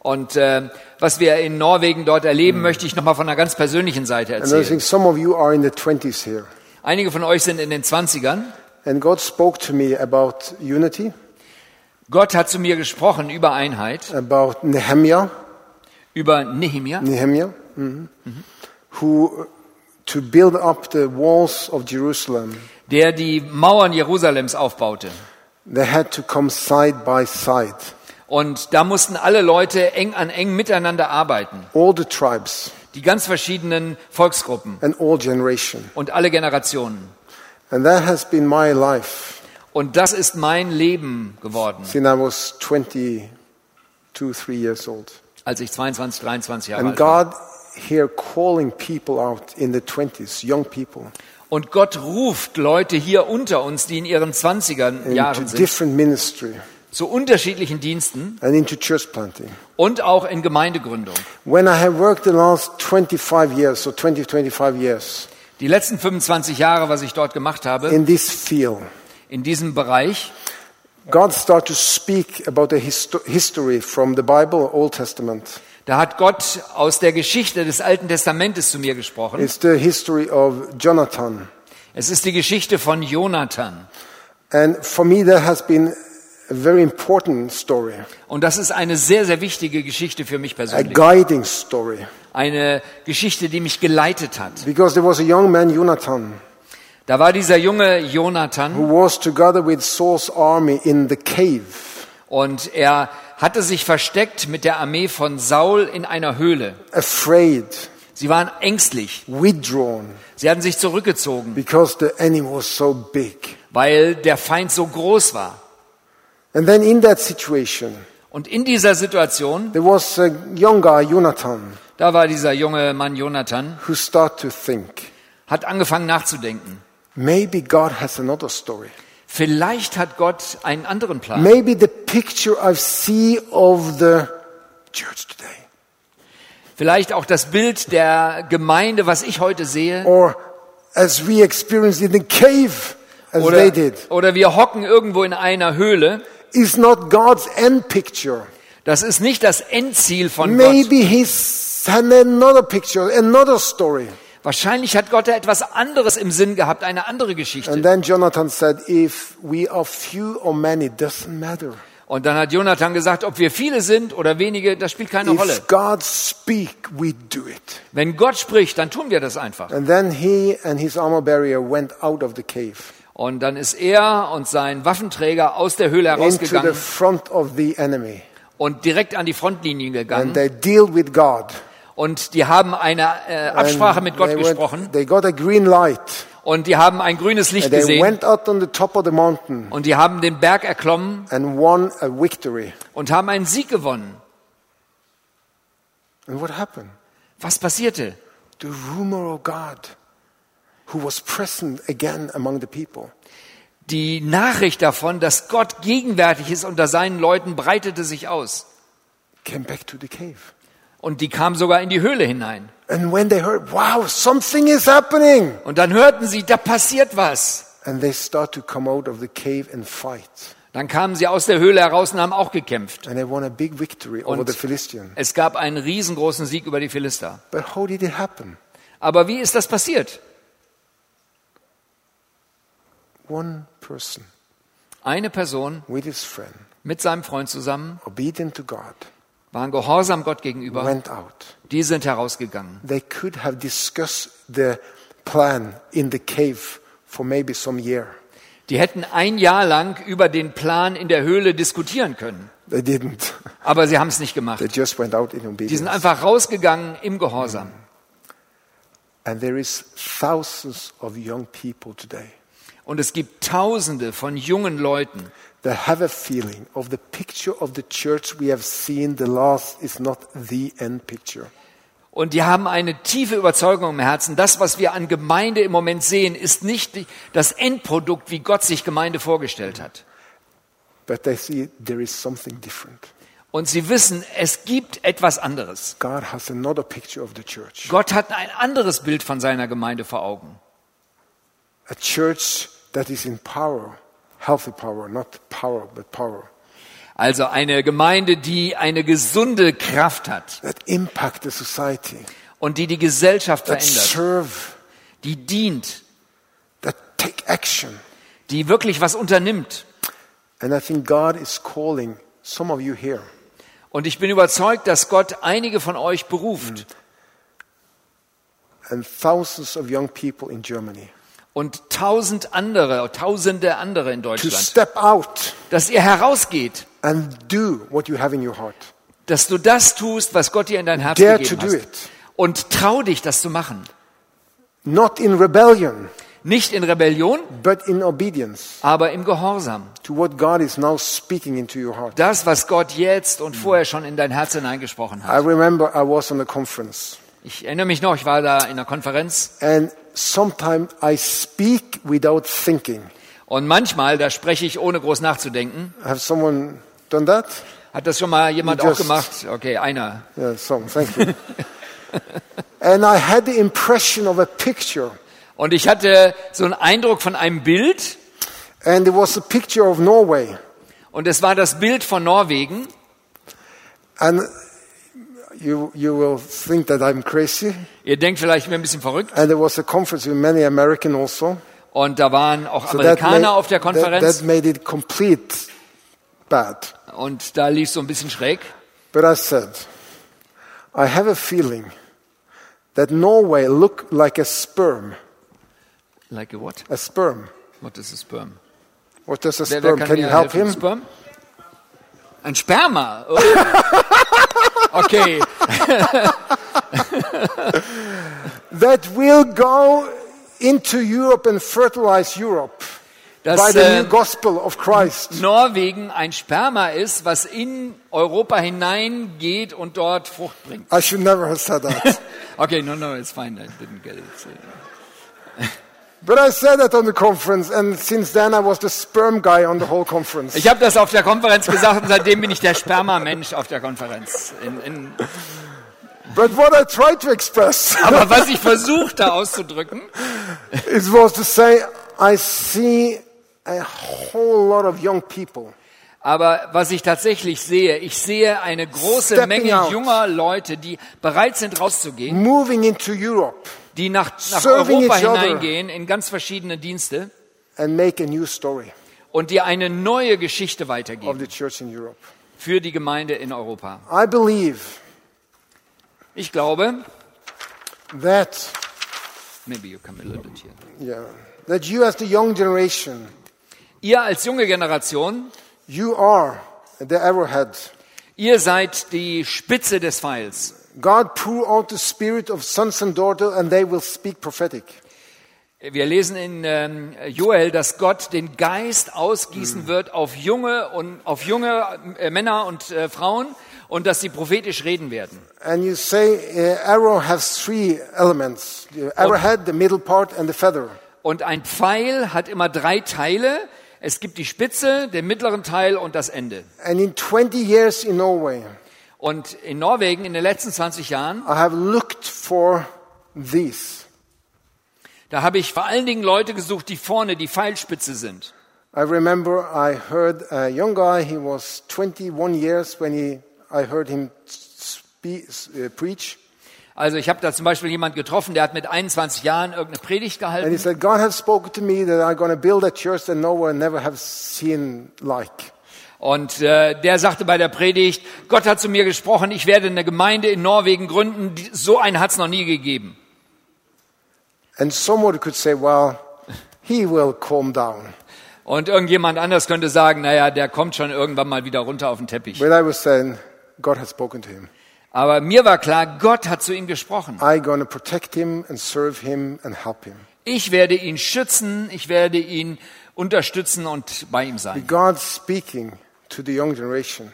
Und äh, was wir in Norwegen dort erleben, möchte ich nochmal von einer ganz persönlichen Seite
And I
erzählen.
think some of you are in the 20s here.
Einige von euch sind in den 20ern.
And God spoke to me about unity,
Gott hat zu mir gesprochen über Einheit,
about Nehemiah,
über Nehemia,
Nehemiah, mhm, who to build up the walls of Jerusalem,
der die Mauern Jerusalems aufbaute.
they had to come side by side.
Und da mussten alle Leute eng an eng miteinander arbeiten.
All the tribes
Die ganz verschiedenen Volksgruppen
and all generation.
und alle Generationen.
And that has been my life
Und das ist mein Leben geworden.
since I was 20 22, 3 years old.
als ich 22, 23 Jahre
And
alt war.
God here calling people out in the 20s, young people,
Und Gott ruft Leute hier unter uns, die in ihren 20er
into
Jahren sind,
different ministry
zu unterschiedlichen Diensten
and into church planting.
und auch in Gemeindegründung.
When I have worked the last 25 years, so 20, 25 years,
Die letzten 25 Jahre, was ich dort gemacht habe,
in this field,
in diesem Bereich,
God started to speak about the histo- history from the Bible, Old Testament.
Da hat Gott aus der Geschichte des Alten Testamentes zu mir gesprochen.
It's the history of Jonathan.
Es ist die Geschichte von Jonathan.
And for me, that has been a very important story,
Und das ist eine sehr, sehr wichtige Geschichte für mich
a
persönlich.
guiding story.
Eine Geschichte, die mich geleitet hat.
Because there was a young man, Jonathan,
Da war dieser junge Jonathan
who was together with Saul's army in the cave.
und er hatte sich versteckt mit der Armee von Saul in einer Höhle.
afraid,
Sie waren ängstlich.
withdrawn,
Sie hatten sich zurückgezogen,
because the enemy was so big.
weil der Feind so groß war.
And then in that situation,
Und in dieser Situation,
there was a young guy, Jonathan,
da war dieser junge Mann Jonathan,
who started to think,
hat angefangen nachzudenken.
maybe God has another story.
Vielleicht hat Gott einen anderen Plan.
Maybe the picture I see of the church today,
Vielleicht auch das Bild der Gemeinde, was ich heute sehe.
or as we experienced in the cave, as
Oder,
they did,
oder wir hocken irgendwo in einer Höhle.
is not God's end picture.
Das ist nicht das Endziel von Gott.
Maybe He's another picture, another story.
Wahrscheinlich hat Gott da etwas anderes im Sinn gehabt, eine andere Geschichte.
And then Jonathan said, if we are few or many, doesn't matter.
Und dann hat Jonathan gesagt, ob wir viele sind oder wenige, das spielt keine Rolle.
If God speak, we do it.
Wenn Gott spricht, dann tun wir das einfach.
And then he and his armor went out of the cave
Und dann ist er und sein Waffenträger aus der Höhle
into the
herausgegangen
front of the enemy.
und direkt an die Frontlinie
And
gegangen.
they deal with God.
Und die haben eine äh, Absprache
And
mit Gott
they,
gesprochen.
went, they got a green light.
Und die haben ein grünes Licht gesehen.
went out on the top of the mountain
Und die haben den Berg erklommen
and won a victory.
und haben einen Sieg gewonnen.
And what happened?
Was passierte?
The rumor of God, who was present again among the people.
Die Nachricht davon, dass Gott gegenwärtig ist unter seinen Leuten, breitete sich aus.
came back to the cave.
Und die kam sogar in die Höhle hinein.
And when they heard, wow, something is happening,
Und dann hörten sie, da passiert was.
and they start to come out of the cave and fight.
Dann kamen sie aus der Höhle heraus und haben auch gekämpft.
And they won a big victory over the Philistine.
es gab einen riesengroßen Sieg über die Philister.
But how did it happen?
Aber wie ist das passiert?
One person
Eine Person
with his friend,
mit seinem Freund zusammen
obedient to God,
waren gehorsam Gott gegenüber.
went out.
Die sind herausgegangen.
They could have discussed the plan in the cave for maybe some year.
Die hätten ein Jahr lang über den Plan in der Höhle diskutieren können.
They didn't. [laughs]
Aber sie haben es nicht gemacht.
They just went out in
Die sind
obedience.
einfach rausgegangen im Gehorsam.
And there is thousands of young people today
Und es gibt Tausende von jungen Leuten,
that have a feeling of the picture of the church we have seen the last is not the end picture.
Und die haben eine tiefe Überzeugung im Herzen. Das, was wir an Gemeinde im Moment sehen, ist nicht das Endprodukt, wie Gott sich Gemeinde vorgestellt hat.
But they see there is something different.
Und sie wissen, es gibt etwas anderes.
God has another picture of the church.
Gott hat ein anderes Bild von seiner Gemeinde vor Augen.
A church that is in power, healthy power, not power, but power.
Also eine Gemeinde, die eine gesunde Kraft hat.
That impact the society,
und die die Gesellschaft
that
verändert,
serve,
die dient,
that take action.
die wirklich was unternimmt.
And I think God is calling some of you here.
Und ich bin überzeugt, dass Gott einige von euch beruft.
And thousands of young people in Germany
und tausend andere, tausende andere in
to
Deutschland,
step out
dass ihr herausgeht,
and do what you have in your heart.
dass du das tust, was Gott dir in dein Herz
Dare
gegeben
to do
hat.
it.
Und trau dich, das zu machen.
Not in rebellion,
Nicht in Rebellion,
but in obedience
aber im Gehorsam.
to what God is now speaking into your heart.
Das, was Gott jetzt und vorher schon in dein Herz hineingesprochen
I
hat.
remember I was on a conference,
Ich erinnere mich noch, ich war da in einer Konferenz
and sometimes I speak without thinking.
und manchmal, da spreche ich ohne groß nachzudenken.
Have someone done that?
Hat das schon mal jemand
You
auch gemacht? Okay, einer.
Yeah, some. Thank you. [laughs] and I had the impression of a picture,
Und ich hatte so einen Eindruck von einem Bild
and it was a picture of Norway.
und es war das Bild von Norwegen.
And you, you will think that I'm crazy.
Ihr denkt vielleicht, ich bin ein bisschen verrückt.
And there was a conference with many American also.
Und da waren auch
So that
Amerikaner
made-
auf der
that-
Konferenz
that made it complete bad.
und da lief so ein bisschen schräg.
But I said, I have a feeling that Norway looked like a sperm.
Like a what?
A sperm.
What is a sperm?
What does a
Wer, wer
sperm?
kann
Can you help him?
Sperm? Ein Sperma. Oh. [laughs] Okay. [laughs]
That will go into Europe and fertilize Europe by
Dass
the
äh,
new gospel of Christ.
Norwegen ein Sperma ist, was in Europa hineingeht und dort Frucht bringt.
I should never have said that. [laughs]
Okay, no, no, it's fine. I didn't get it. [laughs]
but I said that on the conference, and since then I was the sperm guy on the whole conference.
Ich habe das auf der Konferenz gesagt und seitdem bin ich der Sperma-Mensch auf der Konferenz. In, in,
But what I tried to express [laughs]
aber was ich versuchte auszudrücken,
it was to say, I see a whole lot of young people
aber was ich tatsächlich sehe, ich sehe eine große
Stepping
Menge
out.
junger Leute, die bereit sind rauszugehen,
moving into Europe
die nach, nach Europa hineingehen in ganz verschiedene Dienste
and make a new story
und die eine neue Geschichte weitergeben für die Gemeinde in Europa.
I believe
Ich glaube,
that,
maybe you come a little bit here.
yeah, that you as the young generation,
Ihr als junge Generation,
you are the arrowhead.
ihr seid die Spitze des Pfeils.
God pour out the spirit of sons and daughters and they will speak prophetic.
Wir lesen in ähm, Joel, dass Gott den Geist ausgießen wird auf junge und auf junge äh, Männer und äh, Frauen und dass sie prophetisch reden werden.
And you say uh, arrow has three elements. The arrowhead, the middle part and the feather.
Und ein Pfeil hat immer drei Teile. Es gibt die Spitze, den mittleren Teil und das Ende.
And in 20 years in Norway,
Und in Norwegen in den letzten 20 Jahren,
I have looked for these.
da habe ich vor allen Dingen Leute gesucht, die vorne die Pfeilspitze sind.
I remember I heard a young guy, he was 21 years when he, I heard him spe- uh, preach.
Also ich habe da zum Beispiel jemand getroffen, der hat mit 21 Jahren irgendeine Predigt
And he
gehalten
said, God has spoken to me that I'm going to build a church that no one never have seen like.
Und äh, der sagte bei der Predigt, Gott hat zu mir gesprochen, ich werde eine Gemeinde in Norwegen gründen, die, so eine hat es noch nie gegeben.
And someone could say, well, he will calm down.
Und irgendjemand anders könnte sagen, naja, der kommt schon irgendwann mal wieder runter auf den Teppich.
But I was saying, God has spoken to him.
Aber mir war klar, Gott hat zu ihm gesprochen.
I'm going to protect him and serve him and help him.
Ich werde ihn schützen, ich werde ihn unterstützen und bei ihm sein.
God speaking to the young generation.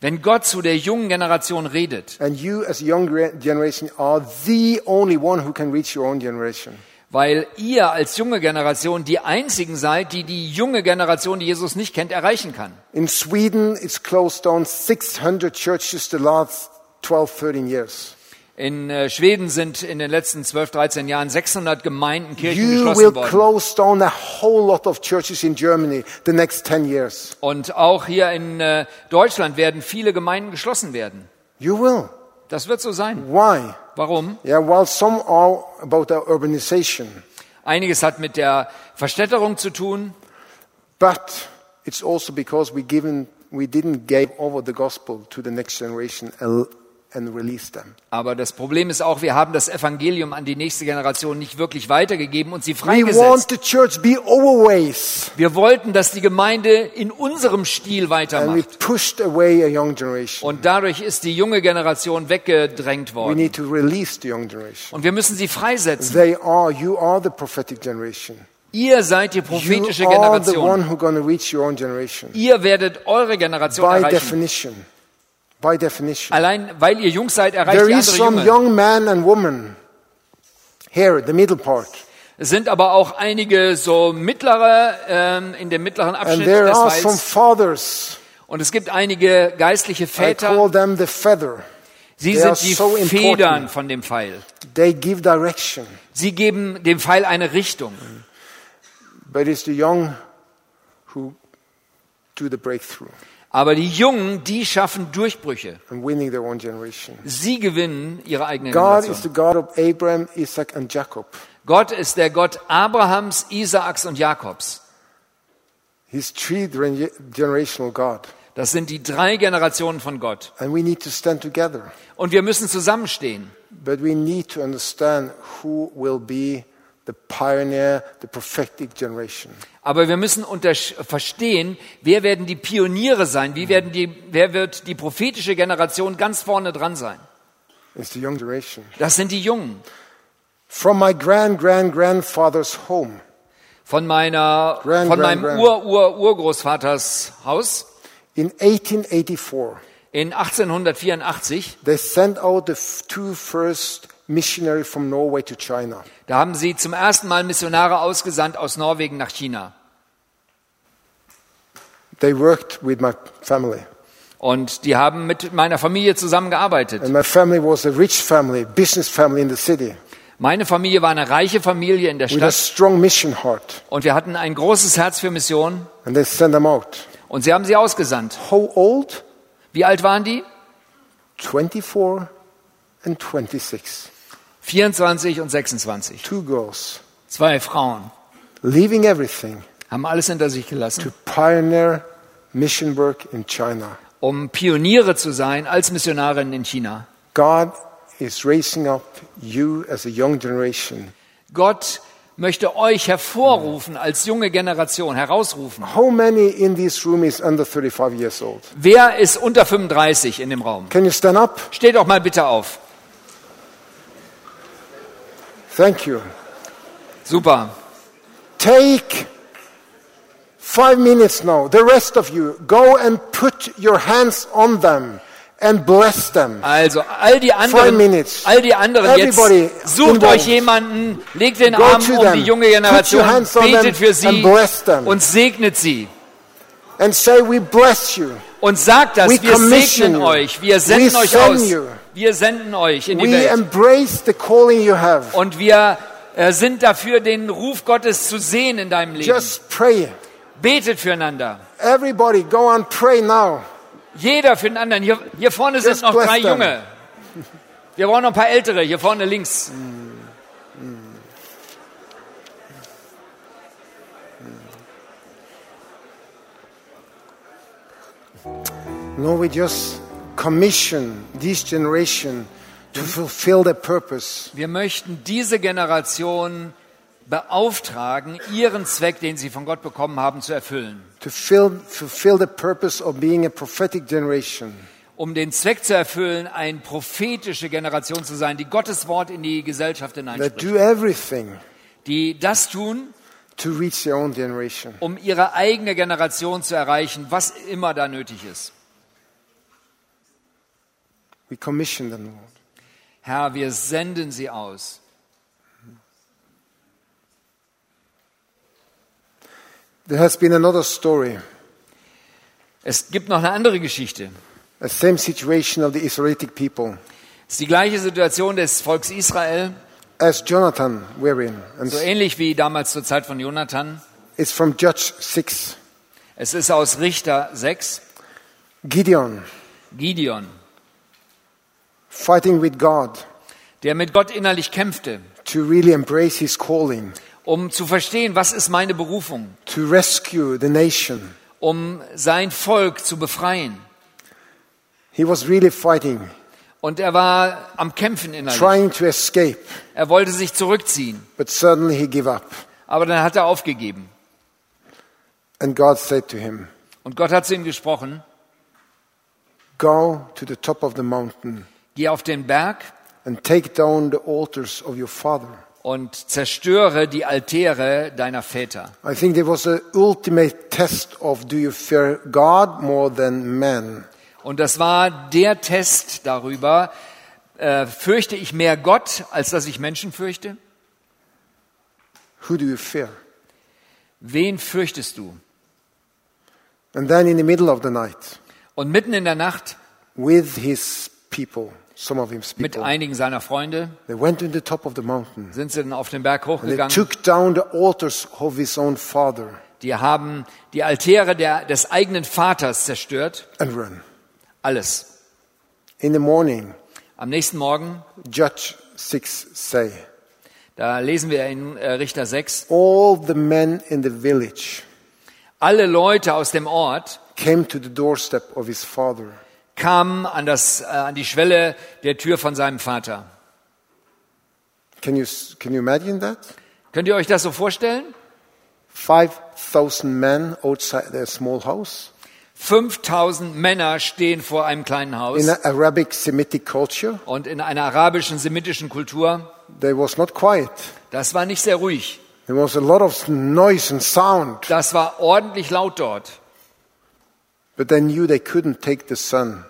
Wenn Gott zu der jungen Generation redet,
And you as a young re- generation are the only one who can reach your own generation.
weil ihr als junge Generation die einzigen seid, die die junge Generation, die Jesus nicht kennt, erreichen kann.
In Sweden, it's closed down 600 churches the last 12, 13 years.
In äh, Schweden sind in den letzten 12, 13 Jahren 600 Gemeinden, Kirchen
You will
geschlossen worden.
close down a whole lot of churches in Germany the next 10 years.
Und auch hier in äh, Deutschland werden viele Gemeinden geschlossen werden.
You will.
Das wird so sein.
Why?
Warum?
Yeah, while some are about the urbanization,
Einiges hat mit der Verstädterung zu tun,
but it's also because we given we didn't give over the gospel to the next generation
Aber das Problem ist auch, wir haben das Evangelium an die nächste Generation nicht wirklich weitergegeben und sie freigesetzt.
the church be always,
Wir wollten, dass die Gemeinde in unserem Stil weitermacht.
pushed away a young generation.
Und dadurch ist die junge Generation weggedrängt
We
worden.
need to release the young generation.
Und wir müssen sie freisetzen.
They are, you are the prophetic generation.
Ihr seid die prophetische
You are the
Generation.
one who's going to reach your own generation.
Ihr werdet eure Generation
By
erreichen.
definition. By definition.
Allein weil ihr jung seid, erreicht
There is
andere
some
Junge.
young man and woman here, the middle part.
Es sind aber auch einige so mittlere, ähm, in dem mittleren
And
Abschnitt
there
des
are some fathers.
Und es gibt einige geistliche
I
Väter.
call them the feather.
Sie
they
sind die
so important.
Federn von dem Pfeil.
They give direction.
Sie geben dem Pfeil eine Richtung.
But it's the young who do the breakthrough
Aber die Jungen, die schaffen Durchbrüche. Sie gewinnen ihre eigene Generation. Gott ist der Gott Abrahams, Isaaks und Jakobs. Das sind die drei Generationen von Gott.
And we need to stand together.
Und wir müssen zusammenstehen.
But we need to understand who will be the pioneer, the prophetic generation.
Aber wir müssen verstehen, wer werden die Pioniere sein, wie werden die, wer wird die prophetische Generation ganz vorne dran sein.
It's the young generation.
Das sind die Jungen.
From my grand, grand, grandfather's home,
Von meiner,
Grand,
von
grand,
meinem. Ur, Ur, Urgroßvaters Haus
in 1884,
in 1884,
they sent out the two first missionary from Norway to China.
da haben sie zum ersten Mal Missionare ausgesandt aus Norwegen nach China.
They worked with my family.
Und die haben mit meiner Familie zusammengearbeitet.
And my family was a rich family, business family in the city,
Meine Familie war eine reiche Familie in der
with a
Stadt
strong mission heart.
und wir hatten ein großes Herz für Mission
And they sent them out.
und sie haben sie ausgesandt.
How old?
Wie alt waren die?
24 and 26.
24 und 26.
Two girls,
Zwei Frauen
leaving everything
haben alles hinter sich
to
gelassen,
pioneer mission work in China.
um Pioniere zu sein als Missionarin in China.
God is raising up you as a young generation.
Gott möchte euch hervorrufen als junge Generation, herausrufen.
How many in this room is under 35 years old?
Wer ist unter 35 in dem Raum?
Can you stand up?
Steht doch mal bitte auf.
Thank you.
Super.
Take five minutes now. The rest of you, go and put your hands on them and bless them.
Also all die anderen, all die anderen
Everybody
jetzt, sucht euch jemanden, legt den
Go
Arm um
them.
die junge Generation, betet für
and
sie
bless them.
und segnet sie.
And say, We bless you.
Und sagt das,
We
wir segnen
you.
euch, wir senden
We
euch aus,
you.
Wir senden euch in die
We
Welt.
embrace the calling you have.
Und wir äh, sind dafür, den Ruf Gottes zu sehen in deinem Leben.
Just pray.
Betet füreinander.
Everybody, go and pray now.
Jeder für den anderen. Hier, hier vorne sind
Just
noch
bless
drei
them.
Junge. Wir brauchen noch ein paar Ältere, hier vorne links.
No, we just commission this generation to fulfill their purpose.
Wir möchten diese Generation beauftragen, ihren Zweck, den sie von Gott bekommen haben, zu erfüllen.
To fill, fulfill the purpose of being a prophetic generation.
Um den Zweck zu erfüllen, eine prophetische Generation zu sein, die Gottes Wort in die Gesellschaft
That
hineinspricht.
do everything
Die das tun,
to reach their own generation.
um ihre eigene Generation zu erreichen, was immer da nötig ist.
We commission them, Lord.
Herr, wir senden sie aus.
There has been another story,
Es gibt noch eine andere Geschichte.
a same situation of the Israelitic people.
Es ist die gleiche Situation des Volks Israel,
As Jonathan were in.
So ähnlich wie damals zur Zeit von Jonathan.
it's from Judge 6.
Es ist aus Richter 6,
Gideon
Gideon,
fighting with God
der mit Gott innerlich kämpfte,
to really embrace his calling,
um zu verstehen, was ist meine Berufung,
to rescue the nation.
um sein Volk zu befreien.
He was really fighting.
Und er war am Kämpfen innerlich.
trying to escape,
Er wollte sich zurückziehen,
but suddenly he gave up.
aber dann hat er aufgegeben.
And God said to him,
Und Gott hat zu ihm gesprochen,
Go to the top of the mountain
geh auf den Berg
and take down the altars of your father.
und zerstöre die Altäre deiner Väter.
I think there was a ultimate test of do you fear God more than man?
Und das war der Test darüber, äh, fürchte ich mehr Gott, als dass ich Menschen fürchte?
Who do you fear?
Wen fürchtest du?
And then in the middle of the night,
Und mitten in der Nacht
with his people,
mit einigen seiner Freunde
they went to the top of the mountain.
sind sie dann auf den Berg hochgegangen.
took down the altars of his own father
Die haben die Altäre der, des eigenen Vaters zerstört.
and run.
Alles.
In the morning,
Am nächsten Morgen,
Judge 6 say,
da lesen wir in äh, Richter 6,
all the men in the village
alle Leute aus dem Ort
came to the doorstep of his father
kamen an, das, äh, an die Schwelle der Tür von seinem Vater.
Can you, can you imagine that?
Könnt ihr euch das so vorstellen?
5,000 men outside their small house.
5000 Männer stehen vor einem kleinen
In
Haus
an Arabic Semitic culture,
und in einer arabischen, semitischen Kultur,
there was not quiet.
das war nicht sehr ruhig.
There was a lot of noise and sound,
Das war ordentlich laut dort.
but they knew they couldn't take the son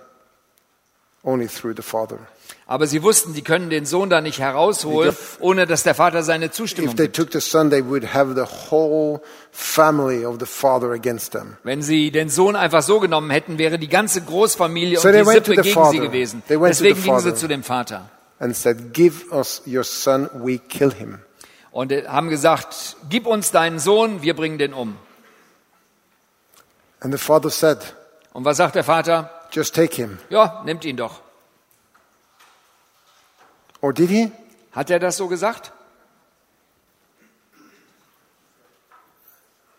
only through the father.
Aber sie wussten, die können den Sohn da nicht herausholen, ohne dass der Vater seine Zustimmung
If they
gibt.
took the son, they would have the whole family of the father against them.
Wenn sie den Sohn einfach so genommen hätten, wäre die ganze Großfamilie
So
und die Sippe gegen sie
father.
gewesen.
Went to
Deswegen gingen sie zu dem Vater
And said, Give us your son, we kill him.
und äh, haben gesagt, gib uns deinen Sohn, wir bringen den um.
And the father said,
Und was sagt der Vater?
Just take him.
Ja, nimmt ihn doch.
Or did he?
Hat er das so gesagt?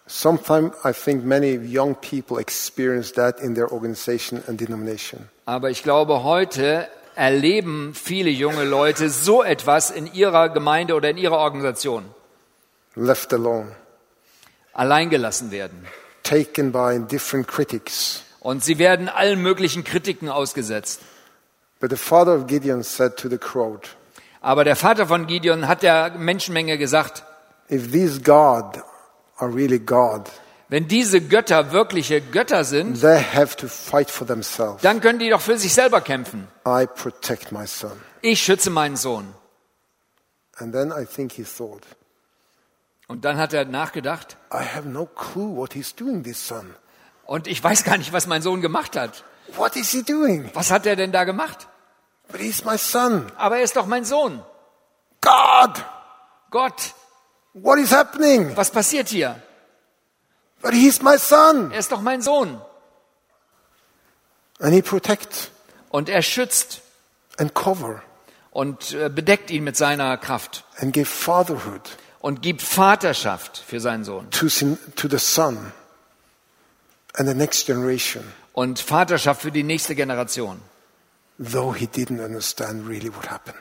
Sometimes I think many young people experience that in their organization and denomination.
Aber ich glaube, heute erleben viele junge Leute so etwas in ihrer Gemeinde oder in ihrer Organisation.
Left alone,
Alleingelassen werden.
taken by different critics.
Und sie werden allen möglichen Kritiken ausgesetzt.
But the father of Gideon said to the crowd,
Aber der Vater von Gideon hat der Menschenmenge gesagt,
If these God are really God,
wenn diese Götter wirkliche Götter sind,
they have to fight for themselves.
dann können die doch für sich selber kämpfen.
I protect my son.
Ich schütze meinen Sohn.
And then I think he thought,
Und dann hat er nachgedacht,
I have no clue what he's doing, this son.
Und ich weiß gar nicht, was mein Sohn gemacht hat.
What is he doing?
Was hat er denn da gemacht?
But he's my son.
Aber er ist doch mein Sohn.
God!
Gott,
What is happening?
was passiert hier?
But he's my son.
Er ist doch mein Sohn.
And he protects
Und er schützt
and cover
und äh, bedeckt ihn mit seiner Kraft
and give fatherhood
und gibt Vaterschaft für seinen Sohn
to, sin, to the son and the next generation,
und Vaterschaft für die nächste Generation.
though he didn't understand really what happened.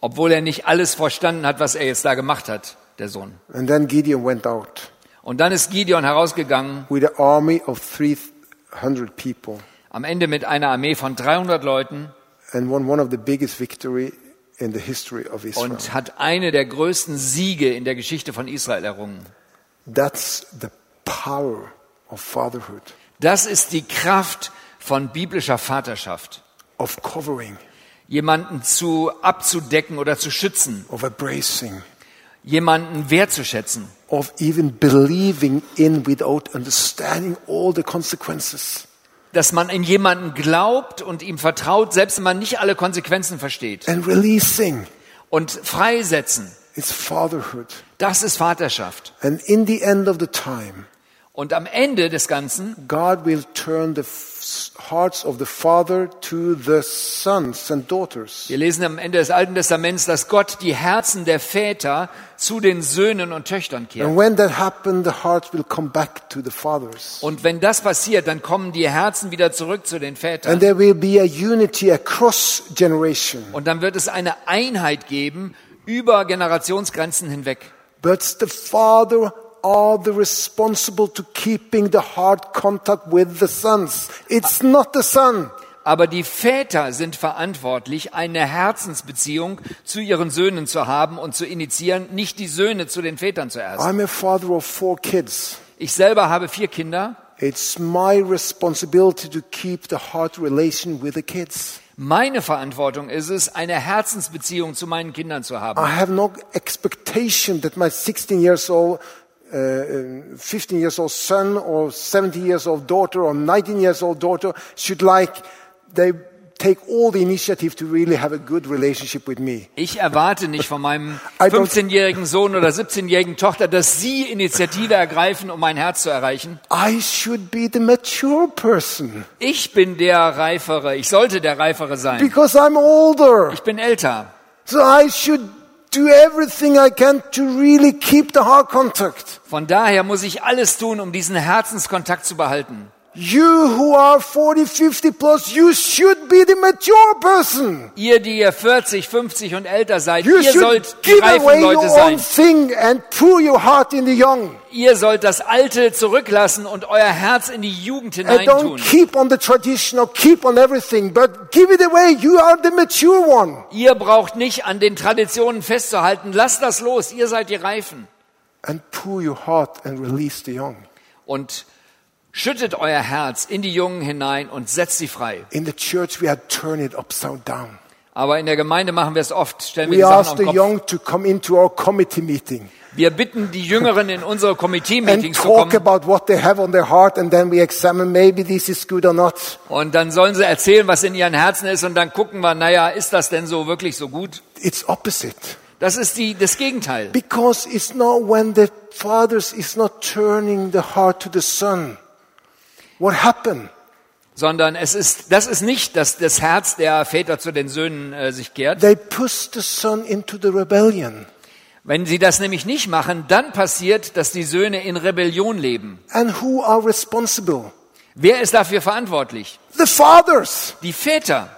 Obwohl er nicht alles verstanden hat, was er jetzt da gemacht hat, der Sohn.
And then Gideon went out
Und dann ist Gideon herausgegangen,
with an army of 300 people
am Ende mit einer Armee von 300 Leuten
and won one of the biggest victory in the history of Israel.
und hat eine der größten Siege in der Geschichte von Israel errungen.
That's the power of fatherhood,
Das ist die Kraft von biblischer Vaterschaft.
of covering,
Jemanden zu abzudecken oder zu schützen,
of embracing,
jemanden wertzuschätzen,
of even believing in without understanding all the consequences.
dass man in jemanden glaubt und ihm vertraut, selbst wenn man nicht alle Konsequenzen versteht.
And releasing
Und freisetzen, das ist Vaterschaft.
And in the end of the time,
Und am Ende des Ganzen
God will turn the hearts of the father to the sons and daughters.
Wir lesen am Ende des Alten Testaments, dass Gott die Herzen der Väter zu den Söhnen und Töchtern kehrt.
And when that happens, the hearts will come back to the fathers.
Und wenn das passiert, dann kommen die Herzen wieder zurück zu den
And
Vätern.
there will be a unity across generation.
Und dann wird es eine Einheit geben über Generationsgrenzen hinweg.
But the father are the responsible to keeping the heart contact with the sons. It's not the son.
Aber die Väter sind verantwortlich, eine Herzensbeziehung zu ihren Söhnen zu haben und zu initiieren, nicht die Söhne zu den Vätern zuerst.
I'm a father of four kids.
Ich selber habe vier Kinder.
It's my responsibility to keep the heart relation with the kids.
Meine Verantwortung ist es, eine Herzensbeziehung zu meinen Kindern zu haben.
I have no expectation that my 16 years old, uh, uh, 15 years old son or 17 years old daughter or 19 years old daughter should like, they take all the initiative to really have a good relationship with me.
Ich erwarte nicht von meinem [laughs]
I don't-
15-jährigen Sohn oder 17-jährigen Tochter, dass sie Initiative ergreifen, um mein Herz zu erreichen.
I should be the mature person
Ich bin der Reifere. Ich sollte der Reifere sein.
because I'm older.
Ich bin älter.
So I should do everything I can to really keep the heart contact.
Von daher muss ich alles tun, um diesen Herzenskontakt zu behalten.
You who are 40, 50 plus, you should be the mature person.
Ihr, die ihr 40, 50 und älter seid,
You
ihr sollt die
give away
Leute
your own
sein.
thing and pour your heart in the young.
Ihr sollt das Alte zurücklassen und euer Herz in die Jugend
And don't
hineintun.
keep on the tradition or keep on everything, but give it away. You are the mature one.
Ihr braucht nicht an den Traditionen festzuhalten. Lasst das los. Ihr seid die Reifen.
And pour your heart and release the young.
Und schüttet euer Herz in die Jungen hinein und setzt sie frei.
In the church, we had turned it upside down.
Aber in der Gemeinde machen wir es oft. Stellen wir
We
die Sachen auf
the young to come into our committee meeting
Wir bitten die Jüngeren in unsere Committee-Meetings zu
talk
kommen.
about what they have on their heart, and then we examine maybe this is good or not.
Und dann sollen sie erzählen, was in ihren Herzen ist. Und dann gucken wir, naja, ist das denn so wirklich so gut?
It's opposite.
Das ist die, das Gegenteil.
Because it's not when the fathers is not turning the heart to the son. What happened?
Sondern es ist, das ist nicht, dass das Herz der Väter zu den Söhnen äh, sich kehrt.
They push the son into the rebellion.
Wenn sie das nämlich nicht machen, dann passiert, dass die Söhne in Rebellion leben.
And who are responsible?
Wer ist dafür verantwortlich?
The fathers,
Die Väter,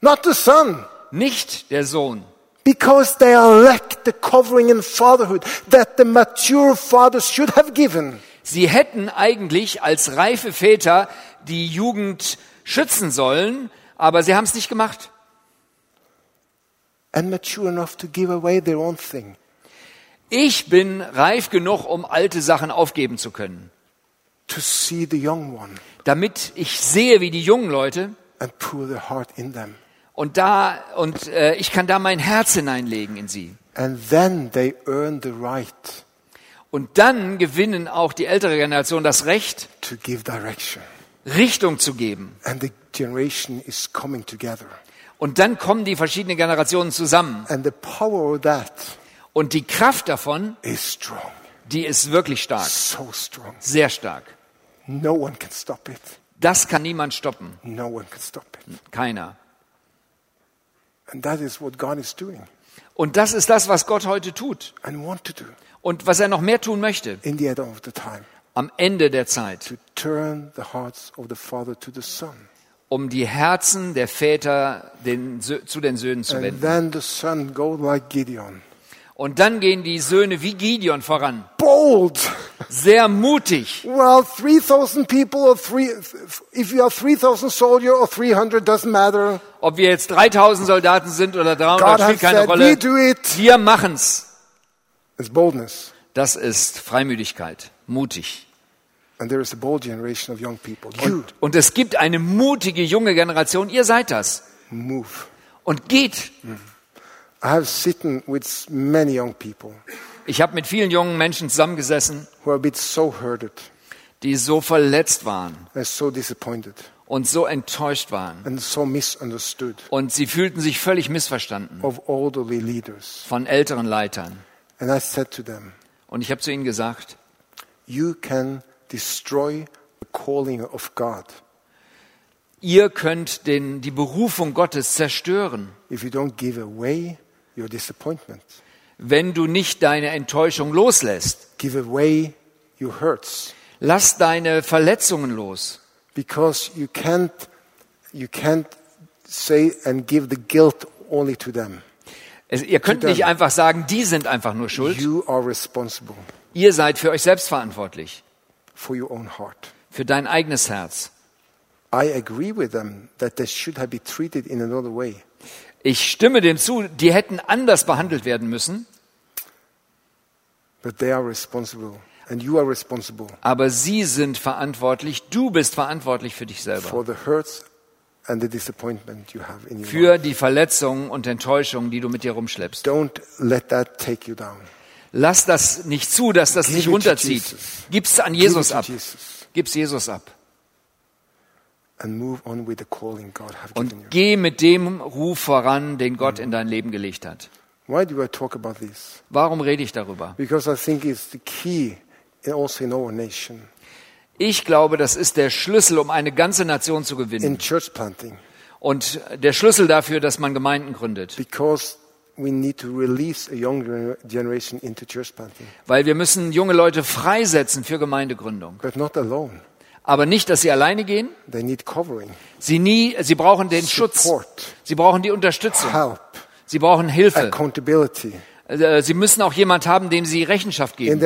not the son.
nicht der Sohn.
Because they lack the covering in fatherhood that the mature fathers should have given.
Sie hätten eigentlich als reife Väter die Jugend schützen sollen, aber sie haben es nicht gemacht. Ich bin reif genug, um alte Sachen aufgeben zu können.
To see the young one
Damit ich sehe, wie die jungen Leute und da und äh, ich kann da mein Herz hineinlegen in sie.
And then they earn the right
Und dann gewinnen auch die ältere Generation das Recht. Richtung zu geben.
And the generation is coming together.
Und dann kommen die verschiedenen Generationen zusammen.
And the power of that
Und die Kraft davon,
is strong.
die ist wirklich stark,
So strong.
sehr stark.
No one can stop it.
Das kann niemand stoppen,
No one can stop it.
keiner.
And that is what God is doing
Und das ist das, was Gott heute tut und was er noch mehr tun möchte
in the end of the time.
am Ende der Zeit, um die Herzen der Väter den, zu den Söhnen zu
And
wenden.
then the son go like Gideon.
Und dann gehen die Söhne wie Gideon voran,
Bold.
sehr mutig.
Well, 3,000 people or three, if you are 3,000 soldier or 300 doesn't matter.
Ob wir jetzt 3000 Soldaten sind oder 300,
God
spielt keine
said, we
Rolle.
do it.
Wir machen's.
It's boldness.
Das ist Freimütigkeit, mutig.
And there is a bold generation of young people. You
Und es gibt eine mutige junge Generation, ihr seid das.
move.
Und geht.
I have sitten with many young people
Ich habe mit vielen jungen Menschen zusammengesessen,
who are a bit so hurted
die so verletzt waren
and so disappointed
und so enttäuscht waren.
and so misunderstood
Und sie fühlten sich völlig missverstanden
of elderly leaders.
von älteren Leitern.
And I said to them,
Und ich habe zu ihnen gesagt,
you can destroy the calling of God
Ihr könnt den, die Berufung Gottes zerstören,
if you don't give away your disappointment,
wenn du nicht deine Enttäuschung loslässt.
give away your hurts,
Lass deine Verletzungen los.
because you can't, you can't say and give the guilt only to them.
Es, ihr könnt nicht einfach sagen, die sind einfach nur schuld. Ihr seid für euch selbst verantwortlich,
for your own heart.
für dein eigenes Herz.
I agree with them that they should have been treated in another way.
Ich stimme dem zu, die hätten anders behandelt werden müssen,
But they are responsible, and you are responsible
aber sie sind verantwortlich, du bist verantwortlich für dich selber. Für die Verletzungen und Enttäuschungen, die du mit dir rumschleppst.
Don't let that take you down.
Lass das nicht zu, dass das
Give
dich runterzieht.
Jesus.
Gib's an Jesus ab. Gib's Jesus ab.
and move on with the calling God have given you.
Und geh mit dem Ruf voran, den Gott in dein Leben gelegt hat.
Why do I talk about this?
Warum rede ich darüber?
Because I think it's the key also in our nation
Ich glaube, das ist der Schlüssel, um eine ganze Nation zu
in
gewinnen.
church planting
Und der Schlüssel dafür, dass man Gemeinden gründet.
because we need to release a young gener- generation into church planting,
Weil wir müssen junge Leute freisetzen für Gemeindegründung.
but not alone.
Aber nicht, dass sie alleine gehen. Sie, nie, sie brauchen den Schutz. Sie brauchen die Unterstützung. Sie brauchen Hilfe. Äh, Sie müssen auch jemand haben, dem sie Rechenschaft geben.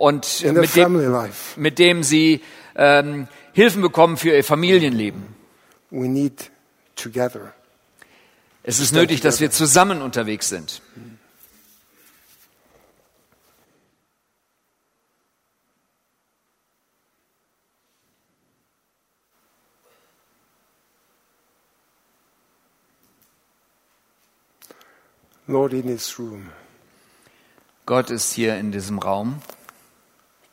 Und mit dem, mit dem sie ähm, Hilfen bekommen für ihr Familienleben.
We need together.
Es ist nötig, dass wir zusammen unterwegs sind.
Lord, in this room,
Gott ist hier in diesem Raum.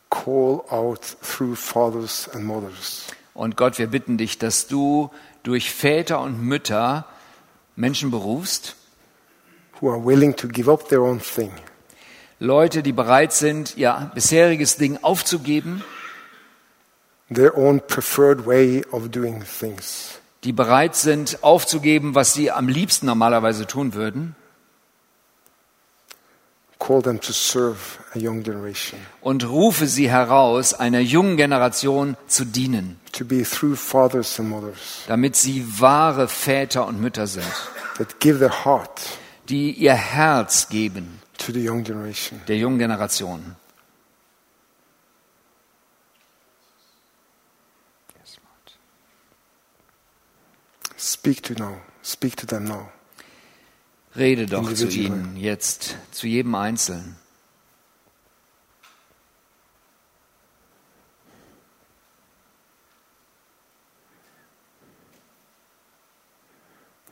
Call out through fathers and mothers.
Und Gott, wir bitten dich, dass du durch Väter und Mütter Menschen berufst,
who are willing to give up their own thing.
Leute, die bereit sind, ihr bisheriges Ding aufzugeben,
their own preferred way of doing things.
die bereit sind, aufzugeben, was sie am liebsten normalerweise tun würden,
call them to serve a young generation
und rufe sie heraus, einer jungen Generation zu dienen, damit sie wahre Väter und Mütter sind,
that give their heart
die ihr Herz geben
to the young generation.
der jungen Generation.
speak to now. Speak to them now
Rede doch zu ihnen jetzt, zu jedem Einzelnen.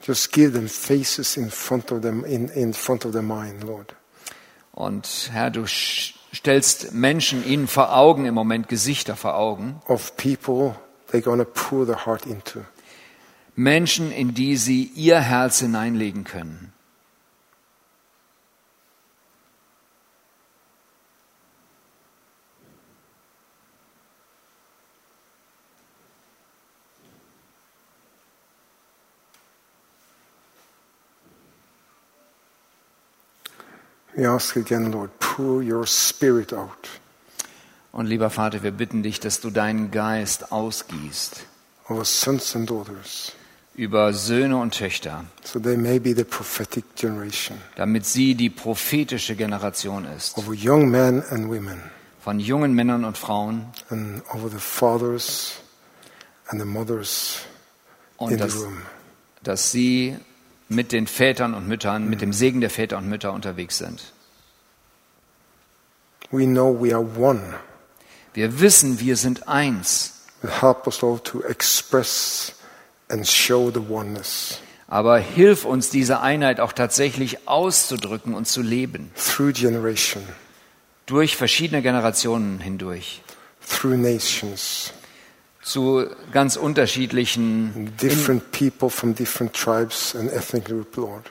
just give them faces in front of them in, in front of their mind lord
Und Herr, du stellst Menschen ihnen vor Augen im Moment, Gesichter vor Augen,
of people they're going to pour their heart into
Menschen, in die sie ihr Herz hineinlegen können.
We ask again lord pour your spirit out.
Und lieber Vater, wir bitten dich, dass du deinen Geist ausgießt
our sons and daughters.
über Söhne und Töchter,
so they may be the prophetic generation.
damit sie die prophetische Generation ist,
of young men and women.
Von jungen Männern und Frauen.
And over the fathers and the mothers in
und
the
dass,
room.
dass sie mit den Vätern und Müttern, mit dem Segen der Väter und Mütter unterwegs sind.
We know we are one.
Wir wissen, wir sind eins,
help us all to express and show the oneness.
Aber hilf uns, diese Einheit auch tatsächlich auszudrücken und zu leben,
through generation,
durch verschiedene Generationen hindurch,
through nations,
zu ganz unterschiedlichen, in,
different people from different tribes and ethnic group, Lord.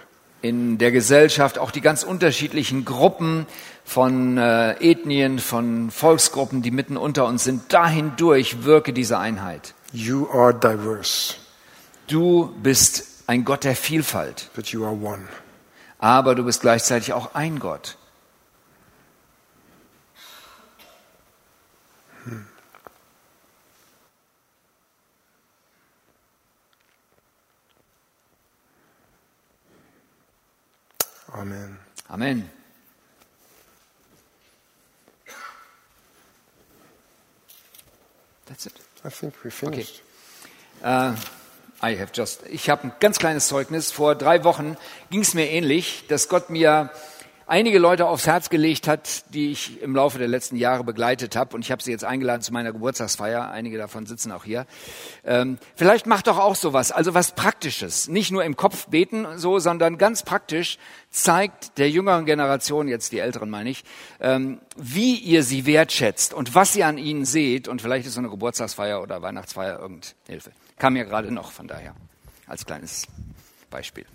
in der Gesellschaft, auch die ganz unterschiedlichen Gruppen von äh, Ethnien, von Volksgruppen, die mitten unter uns sind, dahin durch wirke diese Einheit.
You are diverse,
Du bist ein Gott der Vielfalt,
but you are one.
aber du bist gleichzeitig auch ein Gott.
Amen.
Amen. That's it.
I think we finished.
Äh, I have just. Ich habe ein ganz kleines Zeugnis. Vor drei Wochen ging es mir ähnlich, dass Gott mir einige Leute aufs Herz gelegt hat, die ich im Laufe der letzten Jahre begleitet habe. Und ich habe sie jetzt eingeladen zu meiner Geburtstagsfeier. Einige davon sitzen auch hier. Ähm, vielleicht macht doch auch sowas, also was Praktisches. Nicht nur im Kopf beten so, sondern ganz praktisch zeigt der jüngeren Generation, jetzt die Älteren meine ich, ähm, wie ihr sie wertschätzt und was ihr an ihnen seht. Und vielleicht ist so eine Geburtstagsfeier oder Weihnachtsfeier irgendeine Hilfe. Kam mir gerade noch, von daher als kleines Beispiel.